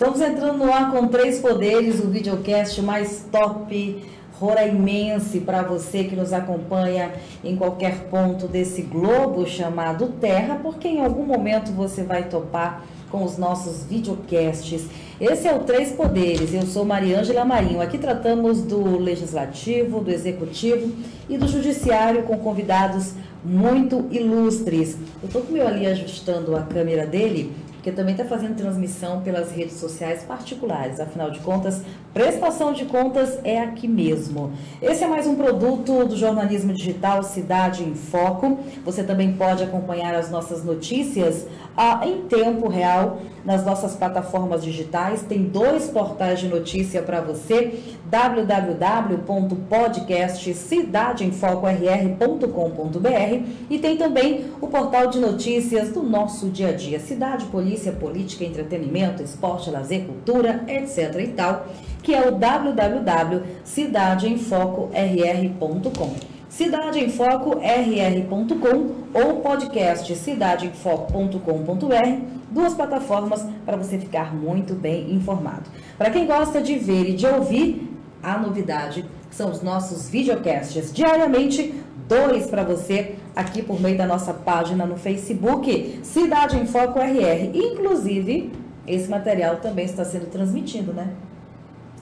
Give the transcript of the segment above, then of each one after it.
Estamos entrando no ar com Três Poderes, o videocast mais top, roraimense para você que nos acompanha em qualquer ponto desse globo chamado Terra, porque em algum momento você vai topar com os nossos videocasts. Esse é o Três Poderes. Eu sou Mariângela Marinho. Aqui tratamos do legislativo, do executivo e do judiciário com convidados muito ilustres. Eu estou com o meu ali ajustando a câmera dele porque também está fazendo transmissão pelas redes sociais particulares. Afinal de contas, prestação de contas é aqui mesmo. Esse é mais um produto do jornalismo digital Cidade em Foco. Você também pode acompanhar as nossas notícias ah, em tempo real nas nossas plataformas digitais. Tem dois portais de notícia para você: www.podcastcidadeemfocorr.com.br e tem também o portal de notícias do nosso dia a dia, cidade, polícia, política, entretenimento, esporte, lazer, cultura, etc e tal, que é o www.cidadeemfocorr.com. Cidade em Foco rr.com ou podcast cidadeemfoco.com.br, duas plataformas para você ficar muito bem informado. Para quem gosta de ver e de ouvir, a novidade são os nossos videocasts diariamente, dois para você aqui por meio da nossa página no Facebook, Cidade em Foco RR. Inclusive, esse material também está sendo transmitido, né?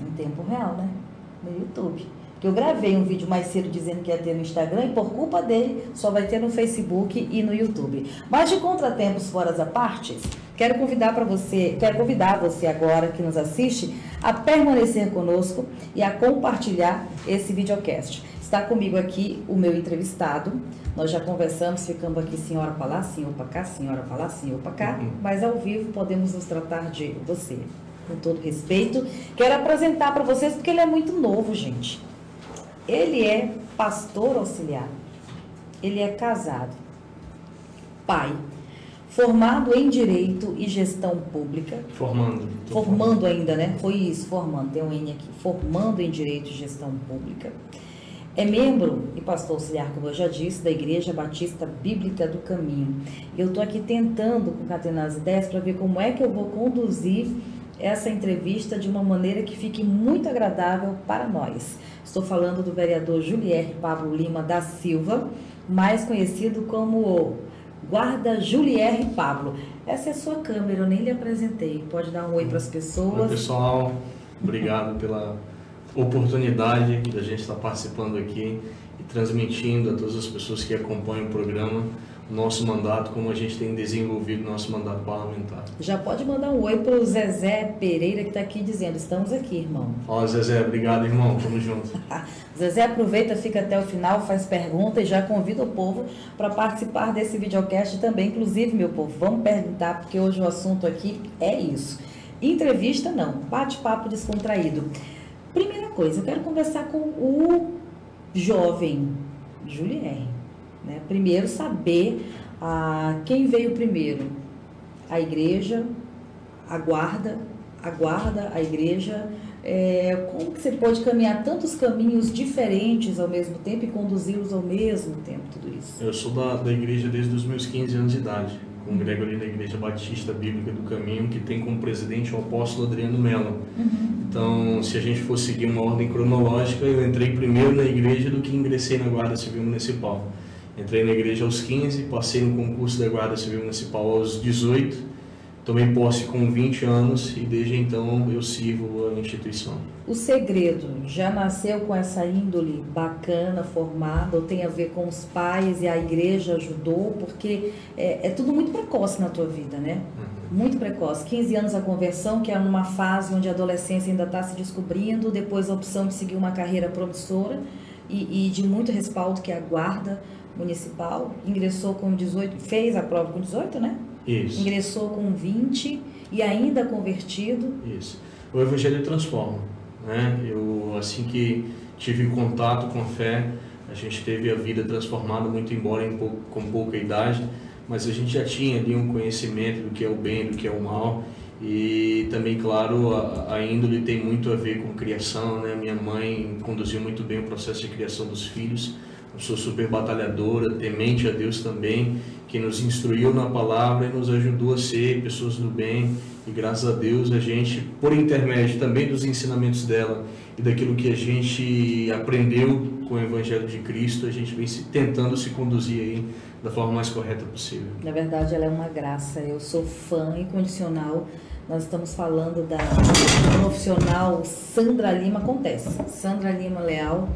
Em tempo real, né? No YouTube que eu gravei um vídeo mais cedo dizendo que ia ter no Instagram e por culpa dele só vai ter no Facebook e no YouTube. Mas de contratempos fora à parte, quero convidar para você, quero convidar você agora que nos assiste a permanecer conosco e a compartilhar esse videocast. Está comigo aqui o meu entrevistado. Nós já conversamos, ficamos aqui senhora para lá, senhor para cá, senhora para lá, senhor para cá, uhum. mas ao vivo podemos nos tratar de você. Com todo respeito, quero apresentar para vocês porque ele é muito novo, gente. Ele é pastor auxiliar. Ele é casado. Pai. Formado em Direito e Gestão Pública. Formando. Formando ainda, né? Foi isso, formando. Tem um N aqui. Formando em Direito e Gestão Pública. É membro e pastor auxiliar, como eu já disse, da Igreja Batista Bíblica do Caminho. Eu estou aqui tentando concatenar as ideias para ver como é que eu vou conduzir essa entrevista de uma maneira que fique muito agradável para nós. Estou falando do vereador Julier Pablo Lima da Silva, mais conhecido como Guarda Julier Pablo. Essa é a sua câmera, eu nem lhe apresentei. Pode dar um oi para as pessoas. Oi, pessoal. Obrigado pela oportunidade da gente estar participando aqui e transmitindo a todas as pessoas que acompanham o programa nosso mandato, como a gente tem desenvolvido nosso mandato parlamentar. Já pode mandar um oi para o Zezé Pereira que está aqui dizendo, estamos aqui, irmão. Fala, Zezé, obrigado, irmão, tamo junto. Zezé aproveita, fica até o final, faz pergunta e já convida o povo para participar desse videocast também. Inclusive, meu povo, vamos perguntar, porque hoje o assunto aqui é isso. Entrevista não, bate-papo descontraído. Primeira coisa, eu quero conversar com o jovem Julier. Né? Primeiro, saber ah, quem veio primeiro. A igreja, a guarda, a guarda, a igreja. É, como que você pode caminhar tantos caminhos diferentes ao mesmo tempo e conduzi-los ao mesmo tempo, tudo isso? Eu sou da, da igreja desde os meus 15 anos de idade. Congrego ali na Igreja Batista Bíblica do Caminho, que tem como presidente o apóstolo Adriano Mello. Uhum. Então, se a gente for seguir uma ordem cronológica, eu entrei primeiro na igreja do que ingressei na Guarda Civil Municipal. Entrei na igreja aos 15, passei no concurso da Guarda Civil Municipal aos 18, tomei posse com 20 anos e desde então eu sirvo a instituição. O segredo já nasceu com essa índole bacana, formada, ou tem a ver com os pais e a igreja ajudou? Porque é, é tudo muito precoce na tua vida, né? Uhum. Muito precoce. 15 anos a conversão, que é numa fase onde a adolescência ainda está se descobrindo, depois a opção de seguir uma carreira promissora e, e de muito respaldo que é a guarda municipal, ingressou com 18, fez a prova com 18, né? Isso. Ingressou com 20 e ainda convertido. Isso. O Evangelho transforma, né? Eu, assim que tive contato com a fé, a gente teve a vida transformada, muito embora em pouco, com pouca idade, mas a gente já tinha ali um conhecimento do que é o bem, do que é o mal. E também, claro, a, a índole tem muito a ver com criação, né? Minha mãe conduziu muito bem o processo de criação dos filhos pessoa super batalhadora, temente a Deus também, que nos instruiu na palavra e nos ajudou a ser pessoas do bem. E graças a Deus a gente, por intermédio também dos ensinamentos dela e daquilo que a gente aprendeu com o Evangelho de Cristo, a gente vem se, tentando se conduzir aí da forma mais correta possível. Na verdade, ela é uma graça. Eu sou fã incondicional. Nós estamos falando da profissional Sandra Lima Acontece. Sandra Lima Leal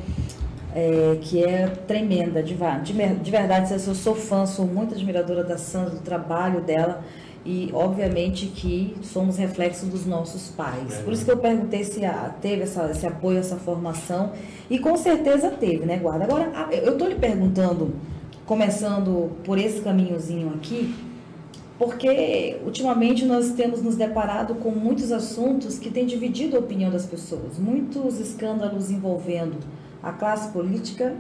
é, que é tremenda, de, de, de verdade, eu sou fã, sou muito admiradora da Sandra, do trabalho dela e obviamente que somos reflexo dos nossos pais. Por isso que eu perguntei se a, teve essa, esse apoio, essa formação e com certeza teve, né, Guarda? Agora, eu estou lhe perguntando, começando por esse caminhozinho aqui, porque ultimamente nós temos nos deparado com muitos assuntos que têm dividido a opinião das pessoas, muitos escândalos envolvendo a classe política,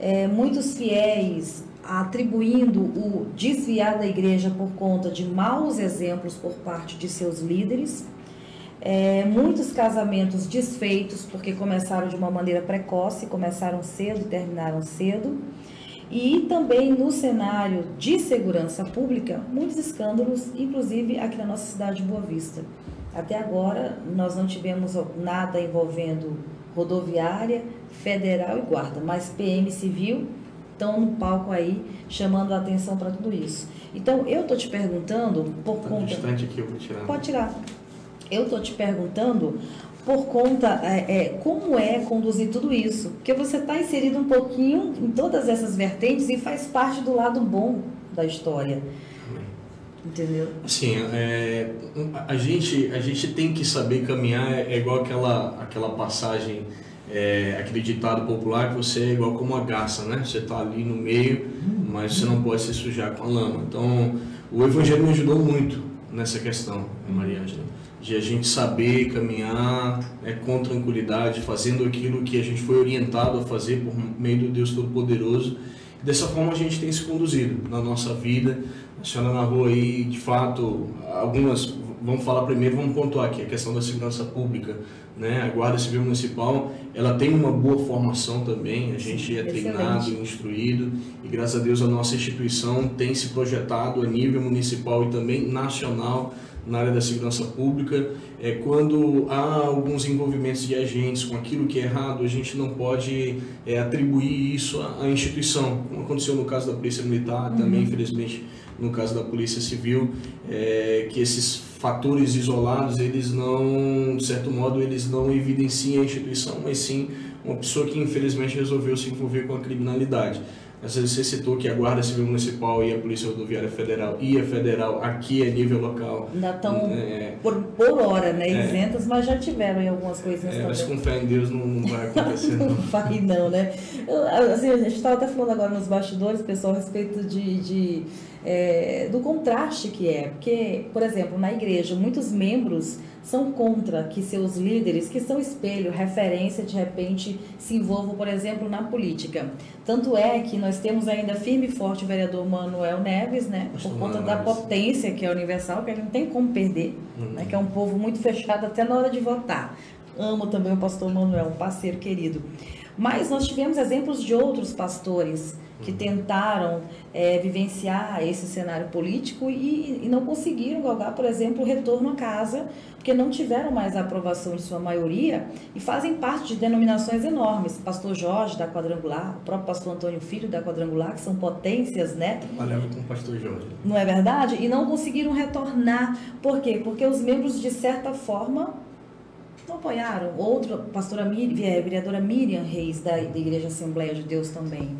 é, muitos fiéis atribuindo o desviar da igreja por conta de maus exemplos por parte de seus líderes, é, muitos casamentos desfeitos porque começaram de uma maneira precoce, começaram cedo e terminaram cedo, e também no cenário de segurança pública, muitos escândalos, inclusive aqui na nossa cidade de Boa Vista. Até agora, nós não tivemos nada envolvendo rodoviária, federal e guarda, mas PM civil estão no palco aí chamando a atenção para tudo isso. Então eu tô te perguntando por tá conta. Distante aqui, eu vou tirar. Pode tirar. Eu tô te perguntando por conta é, é, como é conduzir tudo isso, porque você está inserido um pouquinho em todas essas vertentes e faz parte do lado bom da história. Entendeu? Assim, é, a, gente, a gente tem que saber caminhar, é igual aquela, aquela passagem, é, aquele ditado popular que você é igual como a garça, né? Você está ali no meio, mas você não pode se sujar com a lama. Então, o Evangelho me ajudou muito nessa questão, Maria Ângela, de a gente saber caminhar né, com tranquilidade, fazendo aquilo que a gente foi orientado a fazer por meio do Deus Todo-Poderoso. Dessa forma a gente tem se conduzido na nossa vida, a senhora narrou aí, de fato, algumas. Vamos falar primeiro, vamos pontuar aqui a questão da segurança pública. Né? A Guarda Civil Municipal ela tem uma boa formação também, a gente é Excelente. treinado, instruído e graças a Deus a nossa instituição tem se projetado a nível municipal e também nacional na área da segurança pública. É, quando há alguns envolvimentos de agentes com aquilo que é errado, a gente não pode é, atribuir isso à, instituição, como aconteceu no caso da Polícia Militar, uhum. também infelizmente no caso da Polícia Civil, é, que esses fatores isolados, eles não, de certo modo, eles não evidenciam a instituição, mas sim uma pessoa que infelizmente resolveu se envolver com a criminalidade. Você citou que a Guarda Civil Municipal e a Polícia Rodoviária Federal e a Federal aqui a nível local. Ainda estão é, por, por hora, né? É, isentas, mas já tiveram em algumas coisinhas é, também. Mas com fé em Deus não, não vai acontecer. não, não vai não, né? Assim, a gente estava até falando agora nos bastidores, pessoal, a respeito de, de é, do contraste que é. Porque, por exemplo, na igreja, muitos membros são contra que seus líderes, que são espelho, referência, de repente se envolvam, por exemplo, na política. Tanto é que nós temos ainda firme e forte o vereador Manuel Neves, né? Por conta da potência que é universal, que ele não tem como perder, uhum. né? Que é um povo muito fechado até na hora de votar. Amo também o pastor Manuel, um parceiro querido. Mas nós tivemos exemplos de outros pastores que tentaram é, vivenciar esse cenário político e, e, não conseguiram galgar, por exemplo, o retorno à casa, porque não tiveram mais a aprovação de sua maioria e fazem parte de denominações enormes. Pastor Jorge da Quadrangular, o próprio pastor Antônio Filho da Quadrangular, que são potências, né? Trabalhava com o pastor Jorge. Não é verdade? E não conseguiram retornar. Por quê? Porque os membros, de certa forma, apoiaram. Outra, pastora Miriam, é, vereadora Miriam Reis, da, da Igreja Assembleia de Deus também.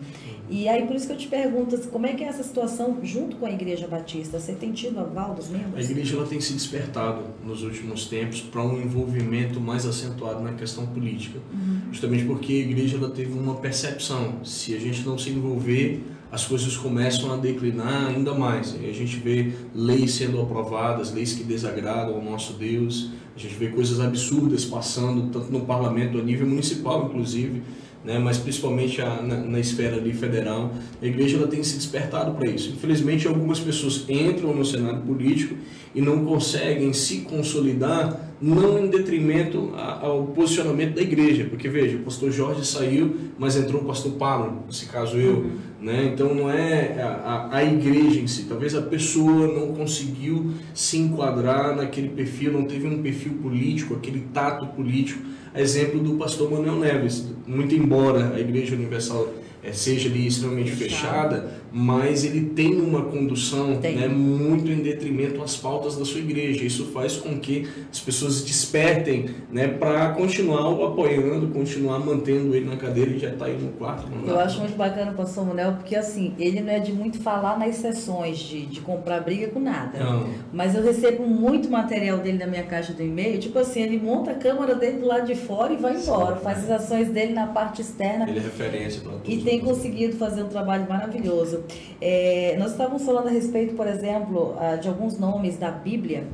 E aí, por isso que eu te pergunto, como é que é essa situação junto com a Igreja Batista? Você tem tido aval dos membros? A igreja ela tem se despertado nos últimos tempos para um envolvimento mais acentuado na questão política. Uhum. Justamente porque a igreja ela teve uma percepção. Se a gente não se envolver, as coisas começam a declinar ainda mais. E a gente vê leis sendo aprovadas, leis que desagradam ao nosso Deus. A gente vê coisas absurdas passando, tanto no parlamento, a nível municipal, inclusive né, mas principalmente a, na, na, esfera ali federal, a igreja ela tem se despertado para isso. Infelizmente, algumas pessoas entram no cenário político e não conseguem se consolidar não em detrimento ao posicionamento da igreja, porque veja, o pastor Jorge saiu, mas entrou o pastor Pablo, nesse caso eu, uhum. Né? Então não é a, a, a, igreja em si, talvez a pessoa não conseguiu se enquadrar naquele perfil, não teve um perfil político, aquele tato político, exemplo do pastor Manuel Neves, muito embora a Igreja Universal é, seja ali extremamente fechada, mas ele tem uma condução tem. Né, muito em detrimento às pautas da sua igreja. Isso faz com que as pessoas despertem né, para continuar o apoiando, continuar mantendo ele na cadeira e já está aí no quarto mandato. Eu acho muito bacana o pastor Manuel, porque assim, ele não é de muito falar nas sessões, de, de comprar briga com nada. Não. Mas eu recebo muito material dele na minha caixa do e-mail, tipo assim, ele monta a câmera dele do lado de fora e vai embora, Sim, faz as ações dele na parte externa. Ele é referência para tudo tem conseguido fazer um trabalho maravilhoso. É, nós estávamos falando a respeito, por exemplo, ah, de alguns nomes da Bíblia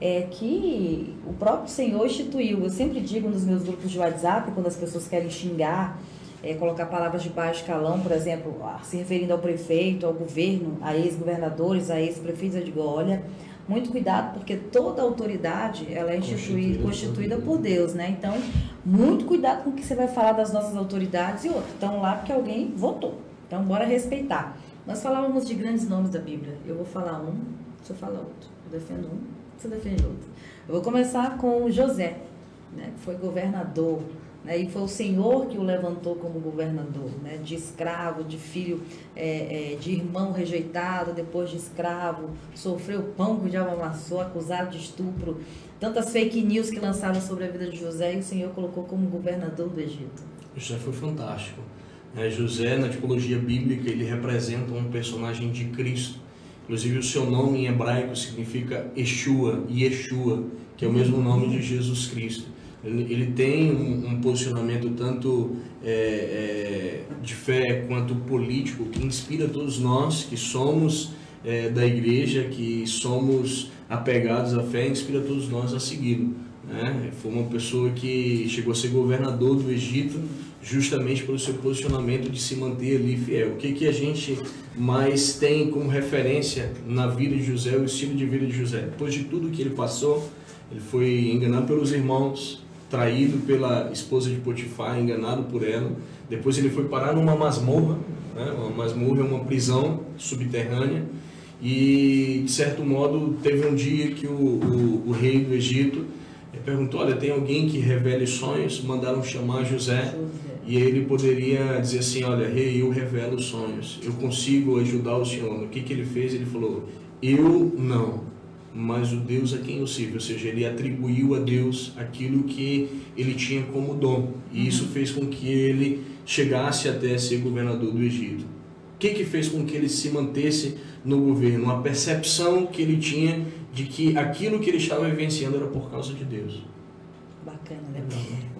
é, que o próprio Senhor instituiu. Eu sempre digo nos meus grupos de WhatsApp, quando as pessoas querem xingar, é, colocar palavras de baixo calão, por exemplo, ah, se referindo ao prefeito, ao governo, a ex-governadores, a ex-prefeitos, eu digo, olha, muito cuidado, porque toda autoridade ela é instituída, constituída por Deus, né? Então, muito cuidado com o que você vai falar das nossas autoridades e outros. Estão lá porque alguém votou. Então, bora respeitar. Nós falávamos de grandes nomes da Bíblia. Eu vou falar um, você fala outro. Eu defendo um, você defende outro. Eu vou começar com José, né? Que foi governador né? E foi o Senhor que o levantou como governador, né? de escravo, de filho, é, é, de irmão rejeitado, depois de escravo, sofreu pão que o diabo amassou, acusado de estupro. Tantas fake news que lançaram sobre a vida de José e o Senhor colocou como governador do Egito. José foi fantástico. É, José, na tipologia bíblica, ele representa um personagem de Cristo. Inclusive, o seu nome em hebraico significa Yeshua, Yeshua, que é o mesmo nome de Jesus Cristo. Ele, tem um, um, posicionamento tanto é, é, de fé quanto político que inspira todos nós que somos é, da igreja, que somos apegados à fé, inspira todos nós a segui-lo. Né? Foi uma pessoa que chegou a ser governador do Egito justamente pelo seu posicionamento de se manter ali fiel. O que, que a gente mais tem como referência na vida de José, o estilo de vida de José? Depois de tudo que ele passou, ele foi enganado pelos irmãos, traído pela esposa de Potifar, enganado por ela. Depois ele foi parar numa masmorra, né? uma masmorra é uma prisão subterrânea. E, de certo modo, teve um dia que o, o, o rei do Egito perguntou: Olha, tem alguém que revele sonhos? Mandaram chamar José. E ele poderia dizer assim: Olha, rei, eu revelo sonhos, eu consigo ajudar o senhor. O que, que ele fez? Ele falou: Eu não mas o Deus a quem eu sirvo, ou seja, ele atribuiu a Deus aquilo que ele tinha como dom, e isso uhum. fez com que ele chegasse até ser governador do Egito. O que, que fez com que ele se mantesse no governo? A percepção que ele tinha de que aquilo que ele estava vivenciando era por causa de Deus. Bacana, né?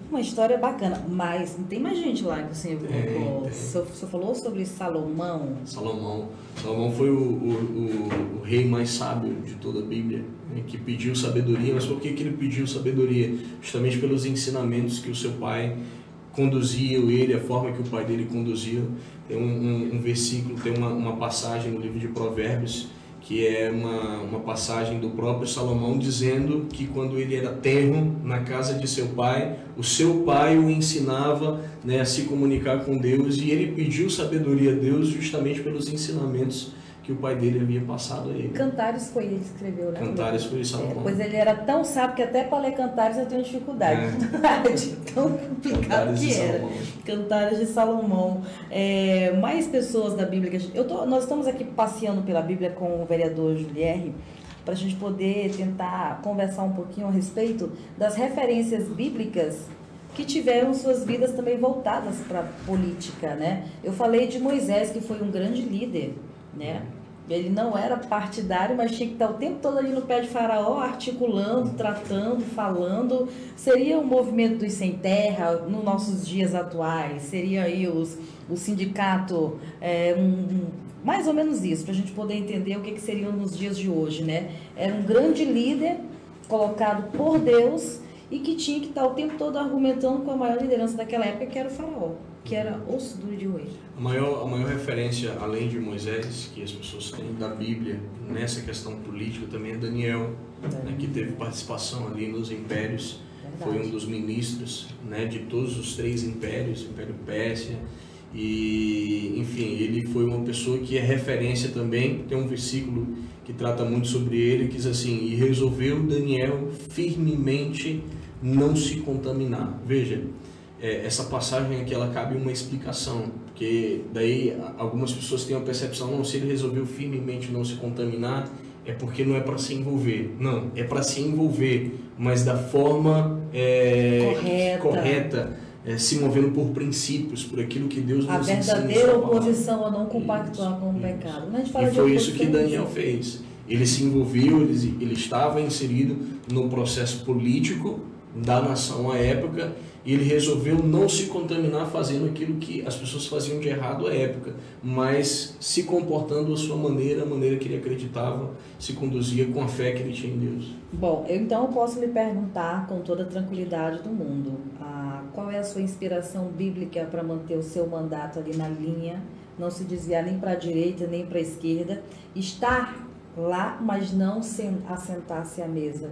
Uma história bacana, mas não tem mais gente lá que o senhor colocou. O senhor, falou sobre Salomão. Salomão. Salomão foi o, o, o, o, rei mais sábio de toda a Bíblia, né, que pediu sabedoria. Mas por que, que ele pediu sabedoria? Justamente pelos ensinamentos que o seu pai conduzia ele, a forma que o pai dele conduzia. Tem um, um, um versículo, tem uma, uma passagem no livro de Provérbios que é uma, uma passagem do próprio Salomão dizendo que quando ele era tenro na casa de seu pai, o seu pai o ensinava né, a se comunicar com Deus e ele pediu sabedoria a Deus justamente pelos ensinamentos que o pai dele havia passado a ele. Cantares foi ele que escreveu, né? Cantares foi Salomão. É, pois ele era tão sábio que até para ler Cantares eu tenho dificuldade. É. de tão complicado Cantares que era. Salomão. Cantares de Salomão. É, mais pessoas da Bíblia. Eu tô, nós estamos aqui passeando pela Bíblia com o vereador Julierre para a gente poder tentar conversar um pouquinho a respeito das referências bíblicas que tiveram suas vidas também voltadas para a política, né? Eu falei de Moisés, que foi um grande líder, né? Ele não era partidário, mas tinha que estar o tempo todo ali no pé de faraó, articulando, tratando, falando. Seria o movimento dos sem terra nos nossos dias atuais. Seria aí os, o sindicato, é, um, mais ou menos isso, para a gente poder entender o que, que seriam nos dias de hoje, né? Era um grande líder colocado por Deus e que tinha que estar o tempo todo argumentando com a maior liderança daquela época, que era o faraó, que era osso duro de roer. A maior, a maior referência, além de Moisés, que as pessoas têm da Bíblia, nessa questão política também é Daniel, né, que teve participação ali nos impérios, Verdade. foi um dos ministros né, de todos os três impérios, Império Pérsia, e enfim, ele foi uma pessoa que é referência também, tem um versículo que trata muito sobre ele, que diz assim, e resolveu Daniel firmemente não se contaminar. Veja, é, essa passagem aqui ela cabe uma explicação, porque daí algumas pessoas têm a percepção, não, se ele resolveu firmemente não se contaminar, é porque não é para se envolver. Não, é para se envolver, mas da forma é, correta, correta é, se movendo por princípios, por aquilo que Deus a nos ensina. A verdadeira oposição a não compactuar com o pecado. Mas e foi isso que Daniel fez. Ele se envolveu, ele, ele estava inserido no processo político da nação à época e ele resolveu não se contaminar fazendo aquilo que as pessoas faziam de errado à época, mas se comportando a sua maneira, a maneira que ele acreditava, se conduzia com a fé que ele tinha em Deus. Bom, eu, então eu posso lhe perguntar com toda a tranquilidade do mundo, ah, qual é a sua inspiração bíblica para manter o seu mandato ali na linha, não se desviar nem para a direita nem para a esquerda, estar lá, mas não assentar-se à mesa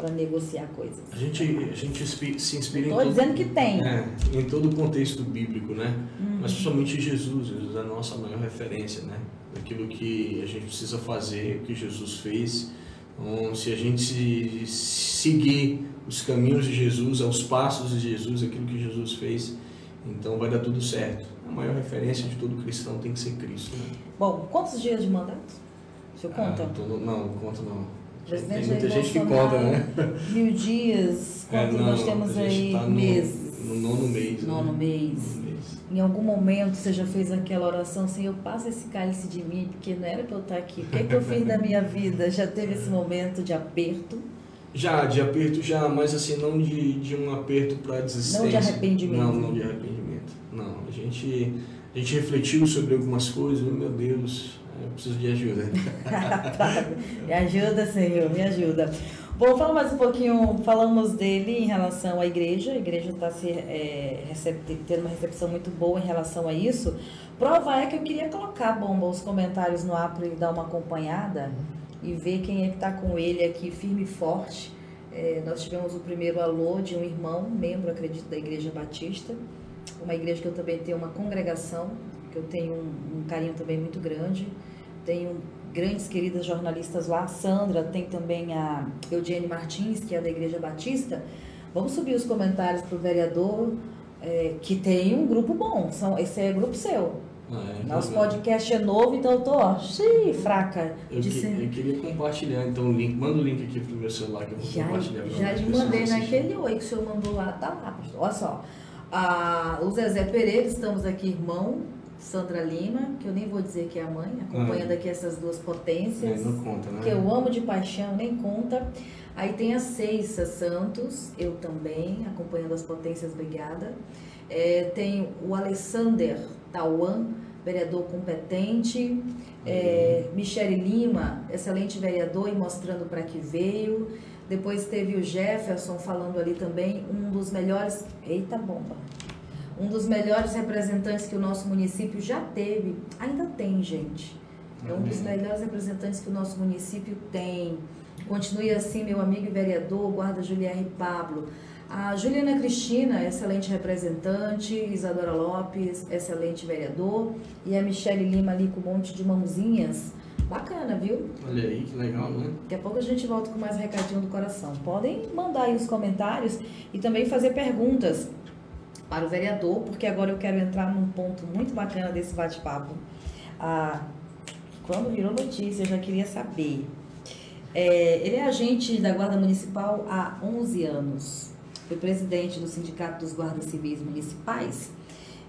para negociar coisas. A gente, a gente se inspira Estou dizendo que tem. É, em todo o contexto bíblico, né? Uhum. Mas principalmente Jesus, Jesus é a nossa maior referência, né? Daquilo que a gente precisa fazer, o que Jesus fez. Então, se a gente seguir os caminhos de Jesus, aos passos de Jesus, aquilo que Jesus fez, então vai dar tudo certo. A maior referência de todo cristão tem que ser Cristo. Né? Bom, quantos dias de mandato? O senhor conta? Ah, tô, não, conto não. Tem muita gente que conta, né? Mil dias, é, quanto é, não, nós temos aí tá meses? No, no nono mês. Nono, né? mês. nono mês. Em algum momento você já fez aquela oração, Senhor, passa esse cálice de mim, porque não era para eu estar aqui. O que, é que eu fiz da minha vida? Já teve esse momento de aperto? Já, de aperto já, mas assim, não de, de um aperto para desistência. Não de arrependimento. Não, não de arrependimento. Não, a gente, a gente refletiu sobre algumas coisas, meu Deus, eu preciso de ajuda. me ajuda, Senhor, me ajuda. Bom, fala mais um pouquinho, falamos dele em relação à igreja. A igreja está se é, tendo uma recepção muito boa em relação a isso. Prova é que eu queria colocar, Bomba, os comentários no ar para ele dar uma acompanhada e ver quem é que está com ele aqui firme e forte. É, nós tivemos o primeiro alô de um irmão, membro, acredito, da Igreja Batista, uma igreja que eu também tenho uma congregação, que eu tenho um, um carinho também muito grande tenho grandes queridas jornalistas lá, Sandra, tem também a Eugênia Martins, que é da Igreja Batista. Vamos subir os comentários para o vereador, é, que tem um grupo bom, são, esse é grupo seu. Ah, é, Nosso podcast é novo, então eu tô, ó, xiii, fraca. Eu, que, eu, queria compartilhar, então, o link. Manda o link aqui pro meu celular que eu vou já, compartilhar. Já lhe mandei naquele oi que o senhor mandou lá, tá lá, pastor. Olha só. Ah, o Zezé Pereira, estamos aqui, irmão. Sandra Lima, que eu nem vou dizer que é a mãe, acompanhando ah, aqui essas duas potências. É, não conta, né? Que eu amo de paixão, nem conta. Aí tem a Ceissa Santos, eu também, acompanhando as potências, obrigada. É, tem o Alessander Tauan, vereador competente. É, Michele Lima, excelente vereador e mostrando para que veio. Depois teve o Jefferson falando ali também, um dos melhores. Eita bomba! Um dos melhores representantes que o nosso município já teve, ainda tem, gente. É um dos melhores representantes que o nosso município tem. Continue assim, meu amigo e vereador, guarda Juliane Pablo. A Juliana Cristina, excelente representante, Isadora Lopes, excelente vereador, e a Michele Lima ali com um monte de mãozinhas. Bacana, viu? Olha aí, que legal, né? Daqui a pouco a gente volta com mais recadinho do coração. Podem mandar aí os comentários e também fazer perguntas para o vereador, porque agora eu quero entrar num ponto muito bacana desse bate-papo. Ah, quando virou notícia, eu já queria saber. É, ele é agente da Guarda Municipal há 11 anos. Foi presidente do Sindicato dos Guardas Civis Municipais.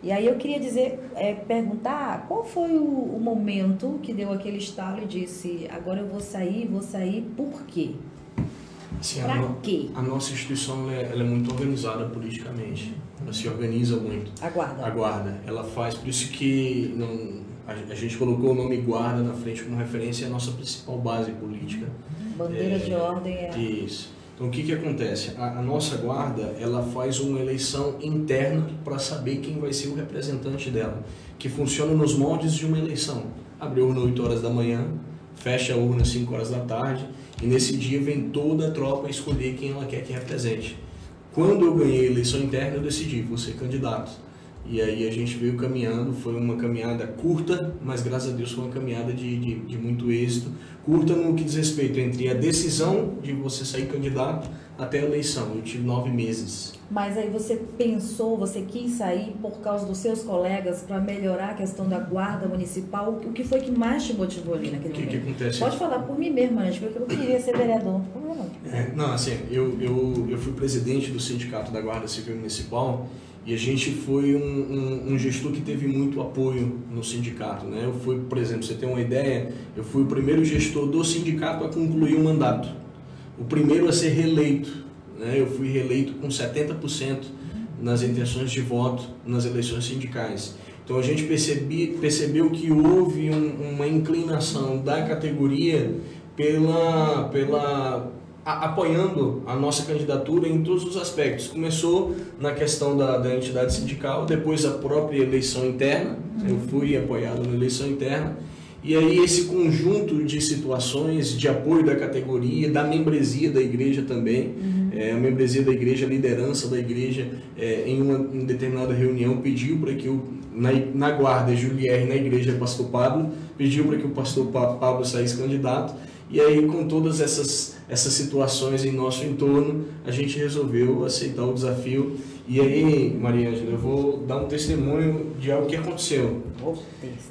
E aí eu queria dizer, é, perguntar qual foi o, o, momento que deu aquele estalo e disse, agora eu vou sair, vou sair, por quê? Assim, pra a, quê? A nossa instituição ela é, ela é muito organizada politicamente ela se organiza muito. A guarda. A guarda. Ela faz, por isso que não, a, gente colocou o nome guarda na frente como referência, é a nossa principal base política. Bandeira é, de ordem é. Isso. Então, o que, que acontece? A, a nossa guarda, ela faz uma eleição interna para saber quem vai ser o representante dela, que funciona nos moldes de uma eleição. Abre a urna 8 horas da manhã, fecha a urna 5 horas da tarde, e nesse dia vem toda a tropa escolher quem ela quer que represente. Quando eu ganhei a eleição interna, eu decidi, vou ser candidato. E aí a gente veio caminhando, foi uma caminhada curta, mas graças a Deus foi uma caminhada de, de, de, muito êxito. Curta no que diz respeito entre a decisão de você sair candidato até a eleição. Eu tive nove meses. Mas aí você pensou, você quis sair por causa dos seus colegas para melhorar a questão da guarda municipal? O que foi que mais te motivou ali naquele que, momento? O que acontece? Pode falar por mim mesmo, gente, porque eu queria ser vereador. É, não, assim, eu, eu, eu fui presidente do Sindicato da Guarda Civil Municipal e a gente foi um, um, um, gestor que teve muito apoio no sindicato. Né? Eu fui, por exemplo, você tem uma ideia, eu fui o primeiro gestor do sindicato a concluir o mandato. O primeiro a ser reeleito. Né? Eu fui reeleito com 70% nas intenções de voto nas eleições sindicais. Então a gente percebi, percebeu que houve um, uma inclinação da categoria pela, pela a, apoiando a nossa candidatura em todos os aspectos. Começou na questão da, da entidade sindical, depois a própria eleição interna, eu fui apoiado na eleição interna, e aí esse conjunto de situações de apoio da categoria, da membresia da igreja também, uhum. É, a membresia da igreja, a liderança da igreja, é, em uma em determinada reunião pediu para que o na, na guarda Julier na igreja pastor Pablo, pediu para que o pastor Pablo saísse candidato, e aí, com todas essas, essas situações em nosso entorno, a gente resolveu aceitar o desafio. E aí, Maria Ângela, eu vou dar um testemunho de algo que aconteceu.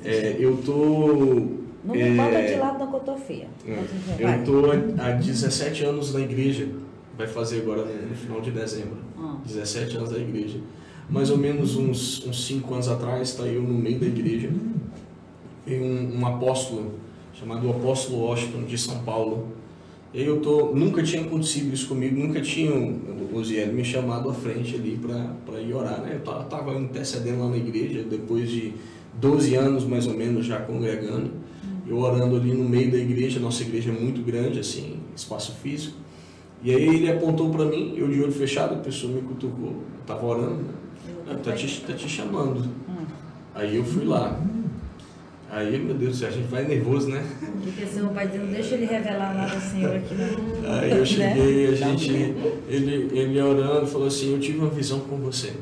É, eu tô. Não me é, de lado da cotofia. É, eu tô há 17 anos na igreja. Vai fazer agora no final de dezembro. Ah. 17 anos da igreja. Mais ou menos uns 5 anos atrás, está eu no meio da igreja. Veio um, um apóstolo chamado Apóstolo Washington de São Paulo. E eu tô, nunca tinha acontecido isso comigo, nunca tinha o Osiel me chamado à frente ali para ir orar, né? Eu estava intercedendo lá na igreja, depois de 12 anos mais ou menos já congregando, eu orando ali no meio da igreja, nossa igreja é muito grande, assim, espaço físico. E aí ele apontou para mim, eu de olho fechado, a pessoa me cutucou, estava orando, né? tá te, tá te chamando. Aí eu fui lá. Aí, meu Deus do céu, a gente vai nervoso, né? Porque seu pai não deixa ele revelar nada ao Senhor aqui, não. Aí eu cheguei, a gente, ele, ele orando, falou assim, eu tive uma visão com você.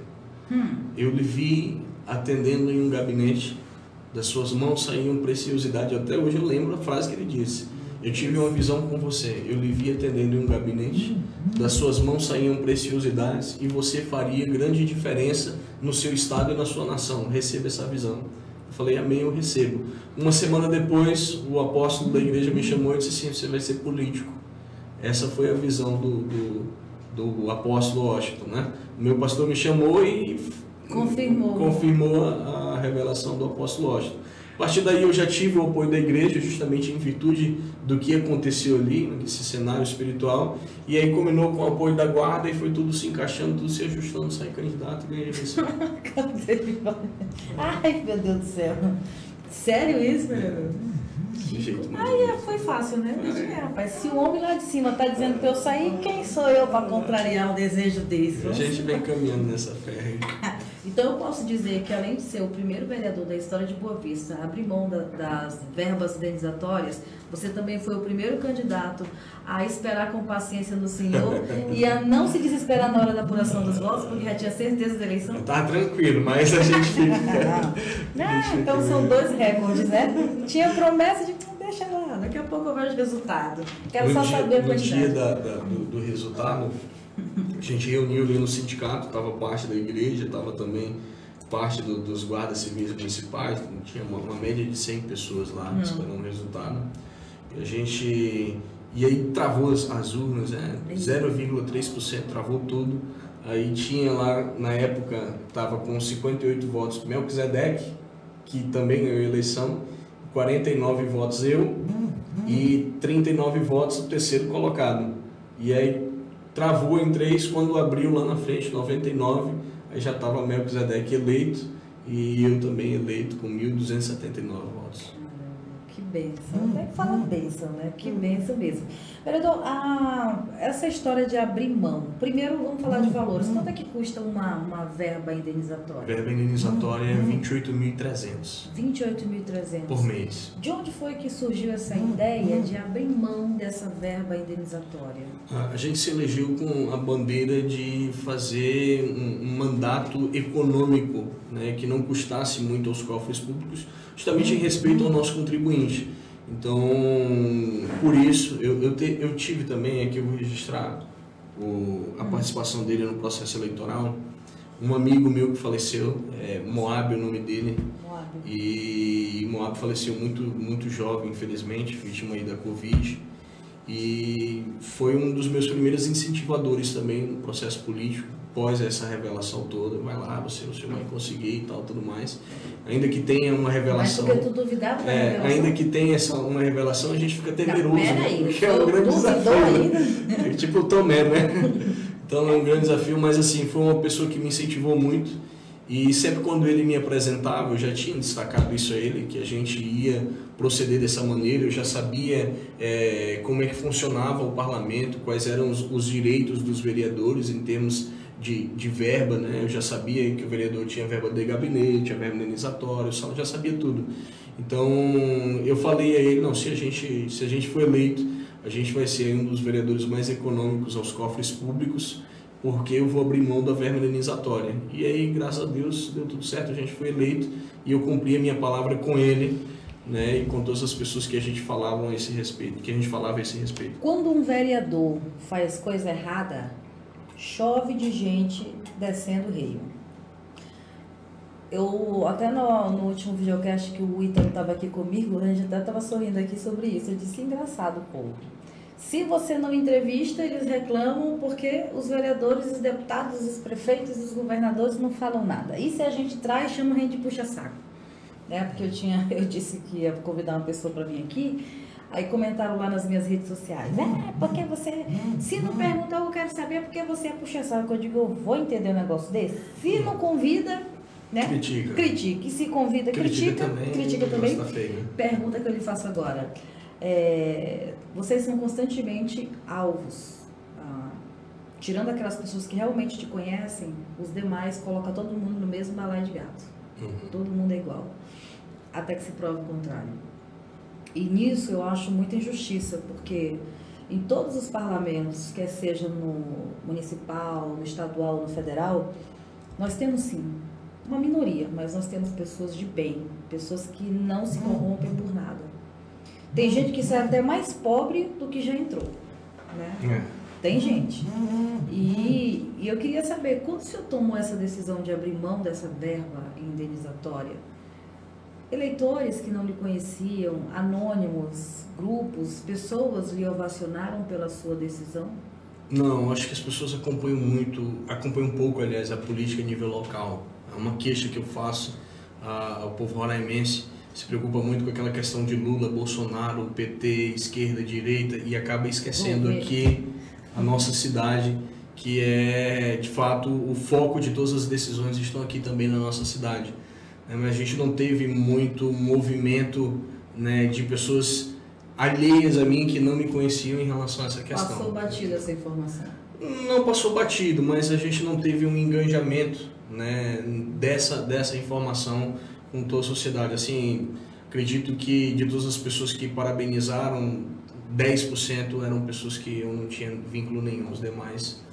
Hum. Eu lhe vi atendendo em um gabinete, das suas mãos saíam preciosidade. Até hoje eu lembro a frase que ele disse. Eu tive uma visão com você, eu lhe vi atendendo em um gabinete, das suas mãos saíam preciosidades e você faria grande diferença no seu estado e na sua nação. Receba essa visão. Eu falei, amém, eu recebo. Uma semana depois, o apóstolo da igreja me chamou e disse assim, você vai ser político. Essa foi a visão do, do, do apóstolo Washington, né? O meu pastor me chamou e confirmou, confirmou a, a revelação do apóstolo Washington. A partir daí eu já tive o apoio da igreja, justamente em virtude do que aconteceu ali, nesse cenário espiritual. E aí combinou com o apoio da guarda e foi tudo se encaixando, tudo se ajustando, sair candidato e ganhei a eleição. Ai, meu Deus do céu. Sério isso, meu? De jeito Aí é, foi fácil, né? É, rapaz, se o homem lá de cima está dizendo para eu sair, quem sou eu para contrariar o desejo desse? A gente vem caminhando nessa fé. Então eu posso dizer que além de ser o primeiro vereador da história de Boa Vista a abrir mão da, das verbas indenizatórias, você também foi o primeiro candidato a esperar com paciência no Senhor e a não se desesperar na hora da apuração dos votos, porque já tinha certeza da eleição. Tá tranquilo, mas a gente fica. ah, então são dois recordes, né? Tinha promessa de deixa lá, daqui a pouco eu vejo o resultado. Quero no só dia, saber a quantidade. No dia da, da, do, do resultado, a gente reuniu ali no sindicato, estava parte da igreja, estava também parte do, dos guardas civis municipais, tinha uma, uma, média de 100 pessoas lá uhum. esperando o resultado. E a gente. E aí travou as, as urnas, né? 0,3% travou tudo. Aí tinha lá, na época, estava com 58 votos Melquisedeque, que também ganhou a eleição, 49 votos eu uhum. e 39 votos o terceiro colocado. E aí travou em três quando abriu lá na frente, 99, aí já estava Melquisedeque eleito e eu também eleito com 1.279 votos. Que benção. Hum, que fala hum. benção, né? Que benção mesmo. Vereador, a, essa história de abrir mão. Primeiro vamos falar de hum, valores. Quanto é que custa uma, uma verba indenizatória? Verba indenizatória é hum. é 28.300. 28.300. Por mês. De onde foi que surgiu essa ideia de abrir mão dessa verba indenizatória? A gente se elegeu com a bandeira de fazer um, um mandato econômico, né, que não custasse muito aos cofres públicos, justamente em respeito ao nosso contribuinte. Então, por isso, eu, eu, te, eu tive também, aqui eu vou registrar o, a participação dele no processo eleitoral, um amigo meu que faleceu, é, Moab é o nome dele, Moab. e Moab faleceu muito, muito jovem, infelizmente, vítima aí da Covid, e foi um dos meus primeiros incentivadores também no processo político, após essa revelação toda, vai lá, você, você vai conseguir e tal, tudo mais. Ainda que tenha uma revelação. Mas tu duvidava da é? Ainda que tenha essa, uma revelação, a gente fica temeroso, né? Porque é um grande desafio. Né? tipo o Tomé, né? Então é um grande desafio, mas assim, foi uma pessoa que me incentivou muito. E sempre quando ele me apresentava, eu já tinha destacado isso a ele, que a gente ia proceder dessa maneira, eu já sabia é, como é que funcionava o parlamento, quais eram os, os direitos dos vereadores em termos de, de verba, né? Eu já sabia que o vereador tinha verba de gabinete, tinha verba indenizatória, eu já sabia tudo. Então eu falei a ele, não, se a gente, se a gente for eleito, a gente vai ser um dos vereadores mais econômicos aos cofres públicos, porque eu vou abrir mão da verba indenizatória. E aí, graças a Deus, deu tudo certo, a gente foi eleito e eu cumpri a minha palavra com ele, né, e com todas as pessoas que a gente falava a esse respeito, que a gente falava a esse respeito. Quando um vereador faz coisa errada, chove de gente descendo o rio. Eu, até no, no último videocast que o Ítalo estava aqui comigo, a gente até estava sorrindo aqui sobre isso. Eu disse, engraçado, povo. Se você não entrevista, eles reclamam porque os vereadores, os deputados, os prefeitos, os governadores não falam nada. E se a gente traz, chama a gente de puxa-saco. Né? Porque eu, tinha, eu disse que ia convidar uma pessoa para vir aqui Aí comentaram lá nas minhas redes sociais. É, porque você. Se não perguntar, eu quero saber porque você é puxa-saco. Eu digo, eu vou entender um negócio desse. Se não convida, né? Critica. Critica. E se convida, critica. Critica também. Critica também. Tá Pergunta que eu lhe faço agora. É, vocês são constantemente alvos. Ah, tirando aquelas pessoas que realmente te conhecem, os demais colocam todo mundo no mesmo balaio de gato. Uhum. Todo mundo é igual. Até que se prove o contrário. E nisso eu acho muita injustiça, porque em todos os parlamentos, quer seja no municipal, no estadual, no federal, nós temos sim uma minoria, mas nós temos pessoas de bem, pessoas que não se corrompem por nada. Tem gente que sai até mais pobre do que já entrou, né? É. Tem gente. E, e, eu queria saber, quando o senhor tomou essa decisão de abrir mão dessa verba indenizatória, Eleitores que não lhe conheciam, anônimos, grupos, pessoas lhe ovacionaram pela sua decisão? Não, acho que as pessoas acompanham muito, acompanham um pouco, aliás, a política a nível local. É uma queixa que eu faço ao povo roraimense, se preocupa muito com aquela questão de Lula, Bolsonaro, PT, esquerda, direita e acaba esquecendo aqui a nossa cidade, que é de fato o foco de todas as decisões estão aqui também na nossa cidade a gente não teve muito movimento né, de pessoas alheias a mim que não me conheciam em relação a essa questão. Passou batido essa informação? Não passou batido, mas a gente não teve um engajamento né, dessa, dessa informação com toda a sociedade. Assim, acredito que de todas as pessoas que parabenizaram, 10% eram pessoas que eu não tinha vínculo nenhum, os demais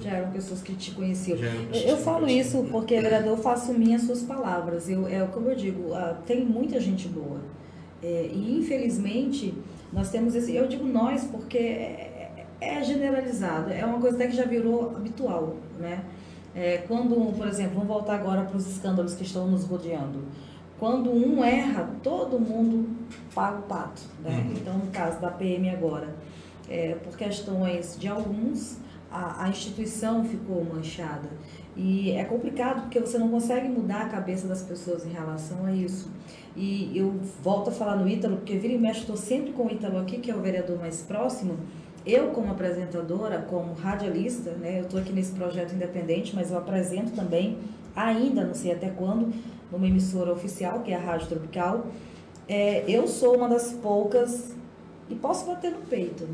já eram pessoas que te conheciam. Eu falo isso porque, vereador, eu faço minhas suas palavras. Eu, é como eu digo, uh, tem muita gente boa. É, e, infelizmente, nós temos esse... Eu digo nós porque é, é, é generalizado. É uma coisa até que já virou habitual, né? É, quando, por exemplo, vamos voltar agora para os escândalos que estão nos rodeando. Quando um erra, todo mundo paga o pato. Né? Uhum. Então, no caso da PM agora, é, por questões de alguns a, a instituição ficou manchada. E é complicado porque você não consegue mudar a cabeça das pessoas em relação a isso. E eu volto a falar no Ítalo, porque vira e mexe, estou sempre com o Ítalo aqui, que é o vereador mais próximo. Eu, como apresentadora, como radialista, né, eu estou aqui nesse projeto independente, mas eu apresento também, ainda não sei até quando, numa emissora oficial, que é a Rádio Tropical. É, eu sou uma das poucas, e posso bater no peito,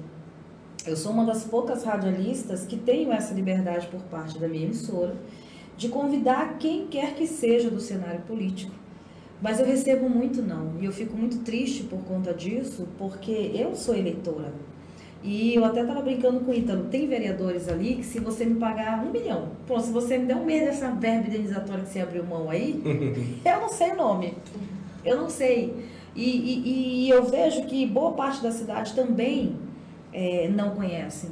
eu sou uma das poucas radialistas que tenho essa liberdade por parte da minha emissora de convidar quem quer que seja do cenário político. Mas eu recebo muito não, e eu fico muito triste por conta disso, porque eu sou eleitora. E eu até estava brincando com o Ítalo, tem vereadores ali que se você me pagar um milhão, pô, se você me der um mês dessa verba indenizatória que você abriu mão aí, eu não sei o nome, eu não sei. E, e, e eu vejo que boa parte da cidade também é, não conhecem.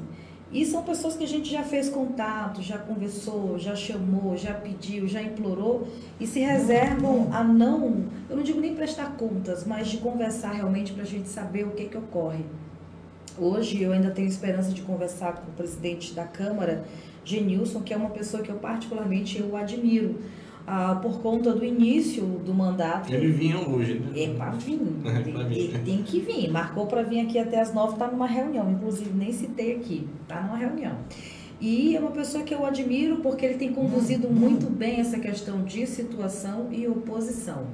E são pessoas que a gente já fez contato, já conversou, já chamou, já pediu, já implorou e se reservam a não, eu não digo nem prestar contas, mas de conversar realmente para a gente saber o que, que ocorre. Hoje eu ainda tenho esperança de conversar com o presidente da Câmara, Genilson, que é uma pessoa que eu particularmente eu admiro ah, por conta do início do mandato. Ele vinha hoje, né? É para vir. É tem, tem, tem, que vir. Marcou para vir aqui até as nove, está numa reunião. Inclusive, nem citei aqui. Está numa reunião. E é uma pessoa que eu admiro porque ele tem conduzido muito bem essa questão de situação e oposição.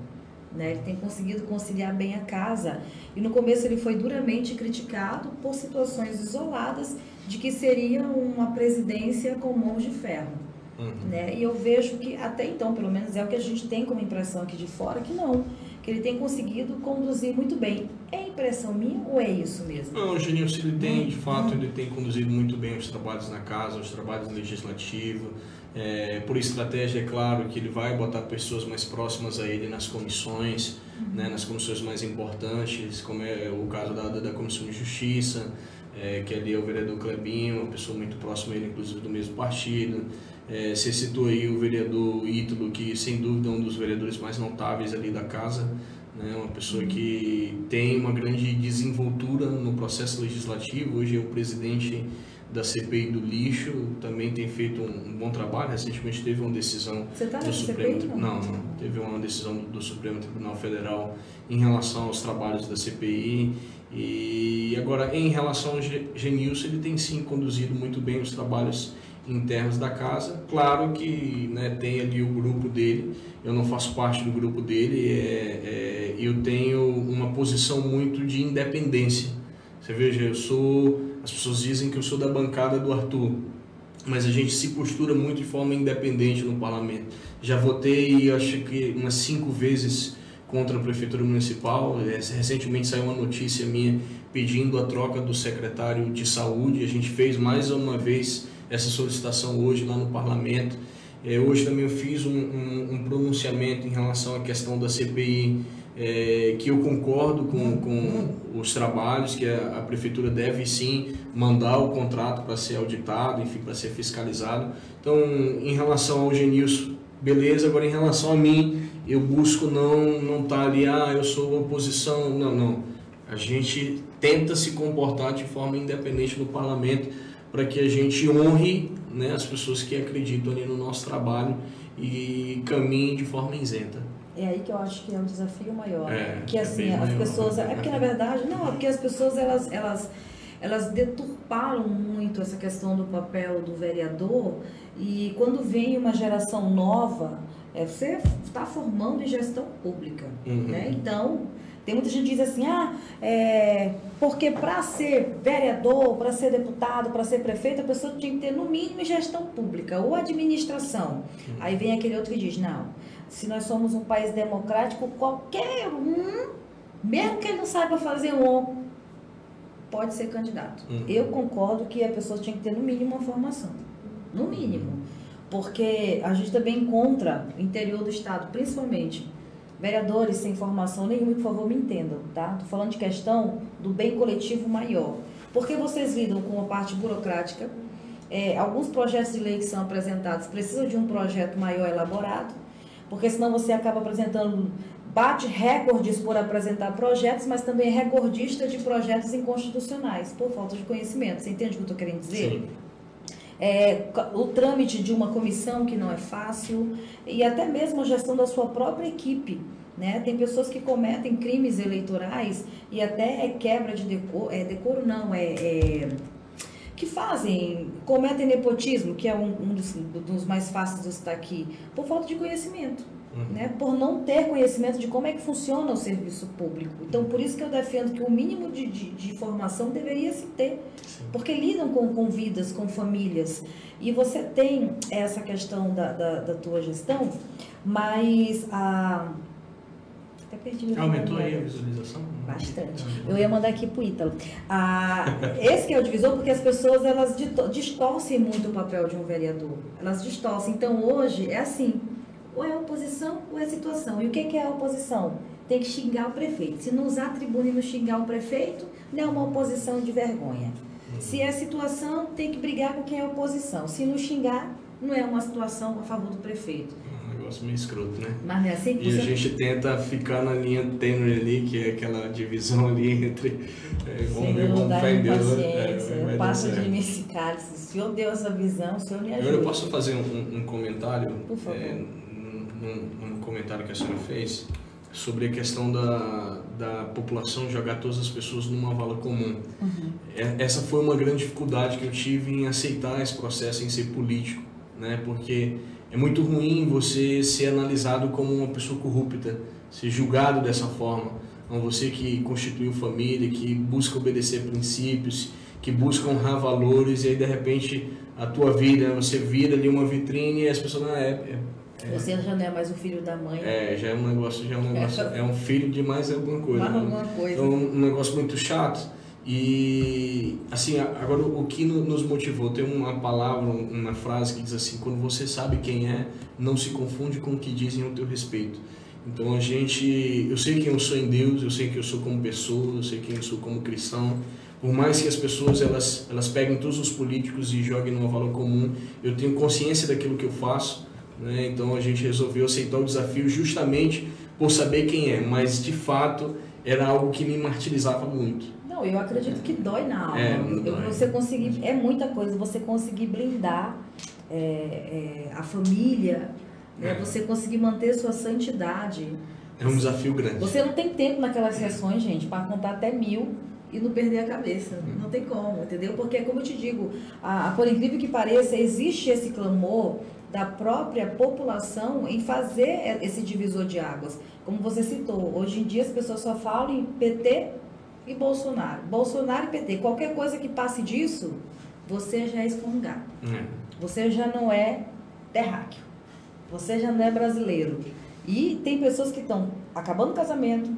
Né? Ele tem conseguido conciliar bem a casa. E no começo ele foi duramente criticado por situações isoladas de que seria uma presidência com mãos de ferro. Uhum. Né? E eu vejo que até então, pelo menos é o que a gente tem como impressão aqui de fora, que não, que ele tem conseguido conduzir muito bem. É impressão minha ou é isso mesmo? Não, Genilson, ele tem, de fato, ele tem conduzido muito bem os trabalhos na casa, os trabalhos legislativos. É, por estratégia, é claro que ele vai botar pessoas mais próximas a ele nas comissões, uhum. né, nas comissões mais importantes, como é o caso da, da Comissão de Justiça, é, que ali é o vereador Clebinho, uma pessoa muito próxima a ele, inclusive do mesmo partido. É, você citou aí o vereador Ítalo, que sem dúvida é um dos vereadores mais notáveis ali da casa, né? uma pessoa que tem uma grande desenvoltura no processo legislativo, hoje é o presidente da CPI do lixo, também tem feito um, um bom trabalho, recentemente teve uma decisão tá do Supremo CPI, não? não, não, teve uma decisão do, do Supremo Tribunal Federal em relação aos trabalhos da CPI e agora em relação ao Genilson, ele tem sim conduzido muito bem os trabalhos internos da casa. Claro que né, tem ali o grupo dele, eu não faço parte do grupo dele, é, é, eu tenho uma posição muito de independência. Você veja, eu sou. As pessoas dizem que eu sou da bancada do Arthur, mas a gente se postura muito de forma independente no parlamento. Já votei, acho que umas cinco vezes contra a prefeitura municipal. É, recentemente saiu uma notícia minha pedindo a troca do secretário de saúde. A gente fez mais uma vez essa solicitação hoje lá no parlamento. É, hoje também eu fiz um, um, um, pronunciamento em relação à questão da CPI, é, que eu concordo com, com os trabalhos, que a, a, prefeitura deve sim mandar o contrato para ser auditado, enfim, para ser fiscalizado. Então, em relação ao Genilson, beleza, agora em relação a mim, eu busco não não estar tá ali, ah, eu sou oposição, não, não. A gente tenta se comportar de forma independente no parlamento para que a gente honre né, as pessoas que acreditam ali no nosso trabalho e caminhem de forma isenta. É aí que eu acho que é um desafio maior. É, que é assim, é as maior. pessoas. É porque na verdade, não, é porque as pessoas elas, elas, elas deturparam muito essa questão do papel do vereador e quando vem uma geração nova, é, você está formando em gestão pública. Uhum. Né? Então, tem muita gente que diz assim, ah, é, porque para ser vereador, para ser deputado, para ser prefeito, a pessoa tinha que ter no mínimo gestão pública ou administração. Uhum. Aí vem aquele outro que diz, não, se nós somos um país democrático, qualquer um, mesmo que ele não saiba fazer um, pode ser candidato. Uhum. Eu concordo que a pessoa tinha que ter no mínimo uma formação. No mínimo. Porque a gente também encontra, no interior do estado, principalmente, Vereadores sem formação nenhuma, por favor, me entendam, tá? Estou falando de questão do bem coletivo maior. Porque vocês lidam com a parte burocrática, é, alguns projetos de lei que são apresentados precisam de um projeto maior elaborado, porque senão você acaba apresentando, bate recordes por apresentar projetos, mas também é recordista de projetos inconstitucionais, por falta de conhecimento. Você entende o que eu estou querendo dizer? Sim é, o trâmite de uma comissão que não é fácil e até mesmo a gestão da sua própria equipe. Né? Tem pessoas que cometem crimes eleitorais e até é quebra de decoro, é, decoro não, é, é que fazem, cometem nepotismo, que é um, um dos, dos, mais fáceis de estar aqui, por falta de conhecimento. Uhum. né, por não ter conhecimento de como é que funciona o serviço público. Então, por isso que eu defendo que o mínimo de, de, de informação deveria se ter, Sim. porque lidam com, com vidas, com famílias. E você tem essa questão da, da, da tua gestão, mas a até perdi Aumentou aí a visualização? Bastante. Eu ia mandar aqui pro Ítalo. Ah, esse que é o divisor, porque as pessoas elas distorcem muito o papel de um vereador. Elas distorcem. Então hoje é assim: ou é oposição ou é situação. E o que, que é a oposição? Tem que xingar o prefeito. Se não usar a tribuna e não xingar o prefeito, não é uma oposição de vergonha. Se é situação, tem que brigar com quem é oposição. Se não xingar, não é uma situação a favor do prefeito negócio meio escroto, né? Mas é assim que E você... a gente tenta ficar na linha tênue ali, que é aquela divisão ali entre é, homem e fé em Deus. É, passo de mim esse cálice. O Senhor deu essa visão, o Senhor me ajuda. Eu posso fazer um, um comentário? Por favor. É, num, num comentário que a senhora fez sobre a questão da, da população jogar todas as pessoas numa vala comum. Uhum. É, essa foi uma grande dificuldade que eu tive em aceitar esse processo, em ser político, né? Porque é muito ruim você ser analisado como uma pessoa corrupta, ser julgado dessa forma. Então, você que constituiu família, que busca obedecer princípios, que busca honrar valores, e aí de repente a tua vida, você vira ali uma vitrine e as pessoas é, é, é você já não é mais o filho da mãe. É, já é um negócio, já é um negócio, é, é um filho de mais alguma coisa. Mais né? alguma coisa. Então, um negócio muito chato. E assim, agora o que nos motivou, tem uma palavra, uma frase que diz assim: quando você sabe quem é, não se confunde com o que dizem ao teu respeito. Então a gente, eu sei quem eu sou em Deus, eu sei quem eu sou como pessoa, eu sei quem eu sou como cristão. Por mais que as pessoas elas elas peguem todos os políticos e joguem numa valor comum, eu tenho consciência daquilo que eu faço, né? Então a gente resolveu aceitar o desafio justamente por saber quem é, mas de fato era algo que me martirizava muito. Não, eu acredito que dói na alma. É, dói. Você conseguir, é muita coisa, você conseguir blindar é, é, a família, né? É. você conseguir manter sua santidade. É um desafio grande. Você não tem tempo naquelas sessões, gente, para contar até mil e não perder a cabeça. Hum. Não tem como, entendeu? Porque, como eu te digo, a, por incrível que pareça, existe esse clamor da própria população em fazer esse divisor de águas. Como você citou, hoje em dia as pessoas só falam em PT e Bolsonaro. Bolsonaro e PT. Qualquer coisa que passe disso, você já é excomungado. É. Você já não é terráqueo. Você já não é brasileiro. E tem pessoas que estão acabando o casamento,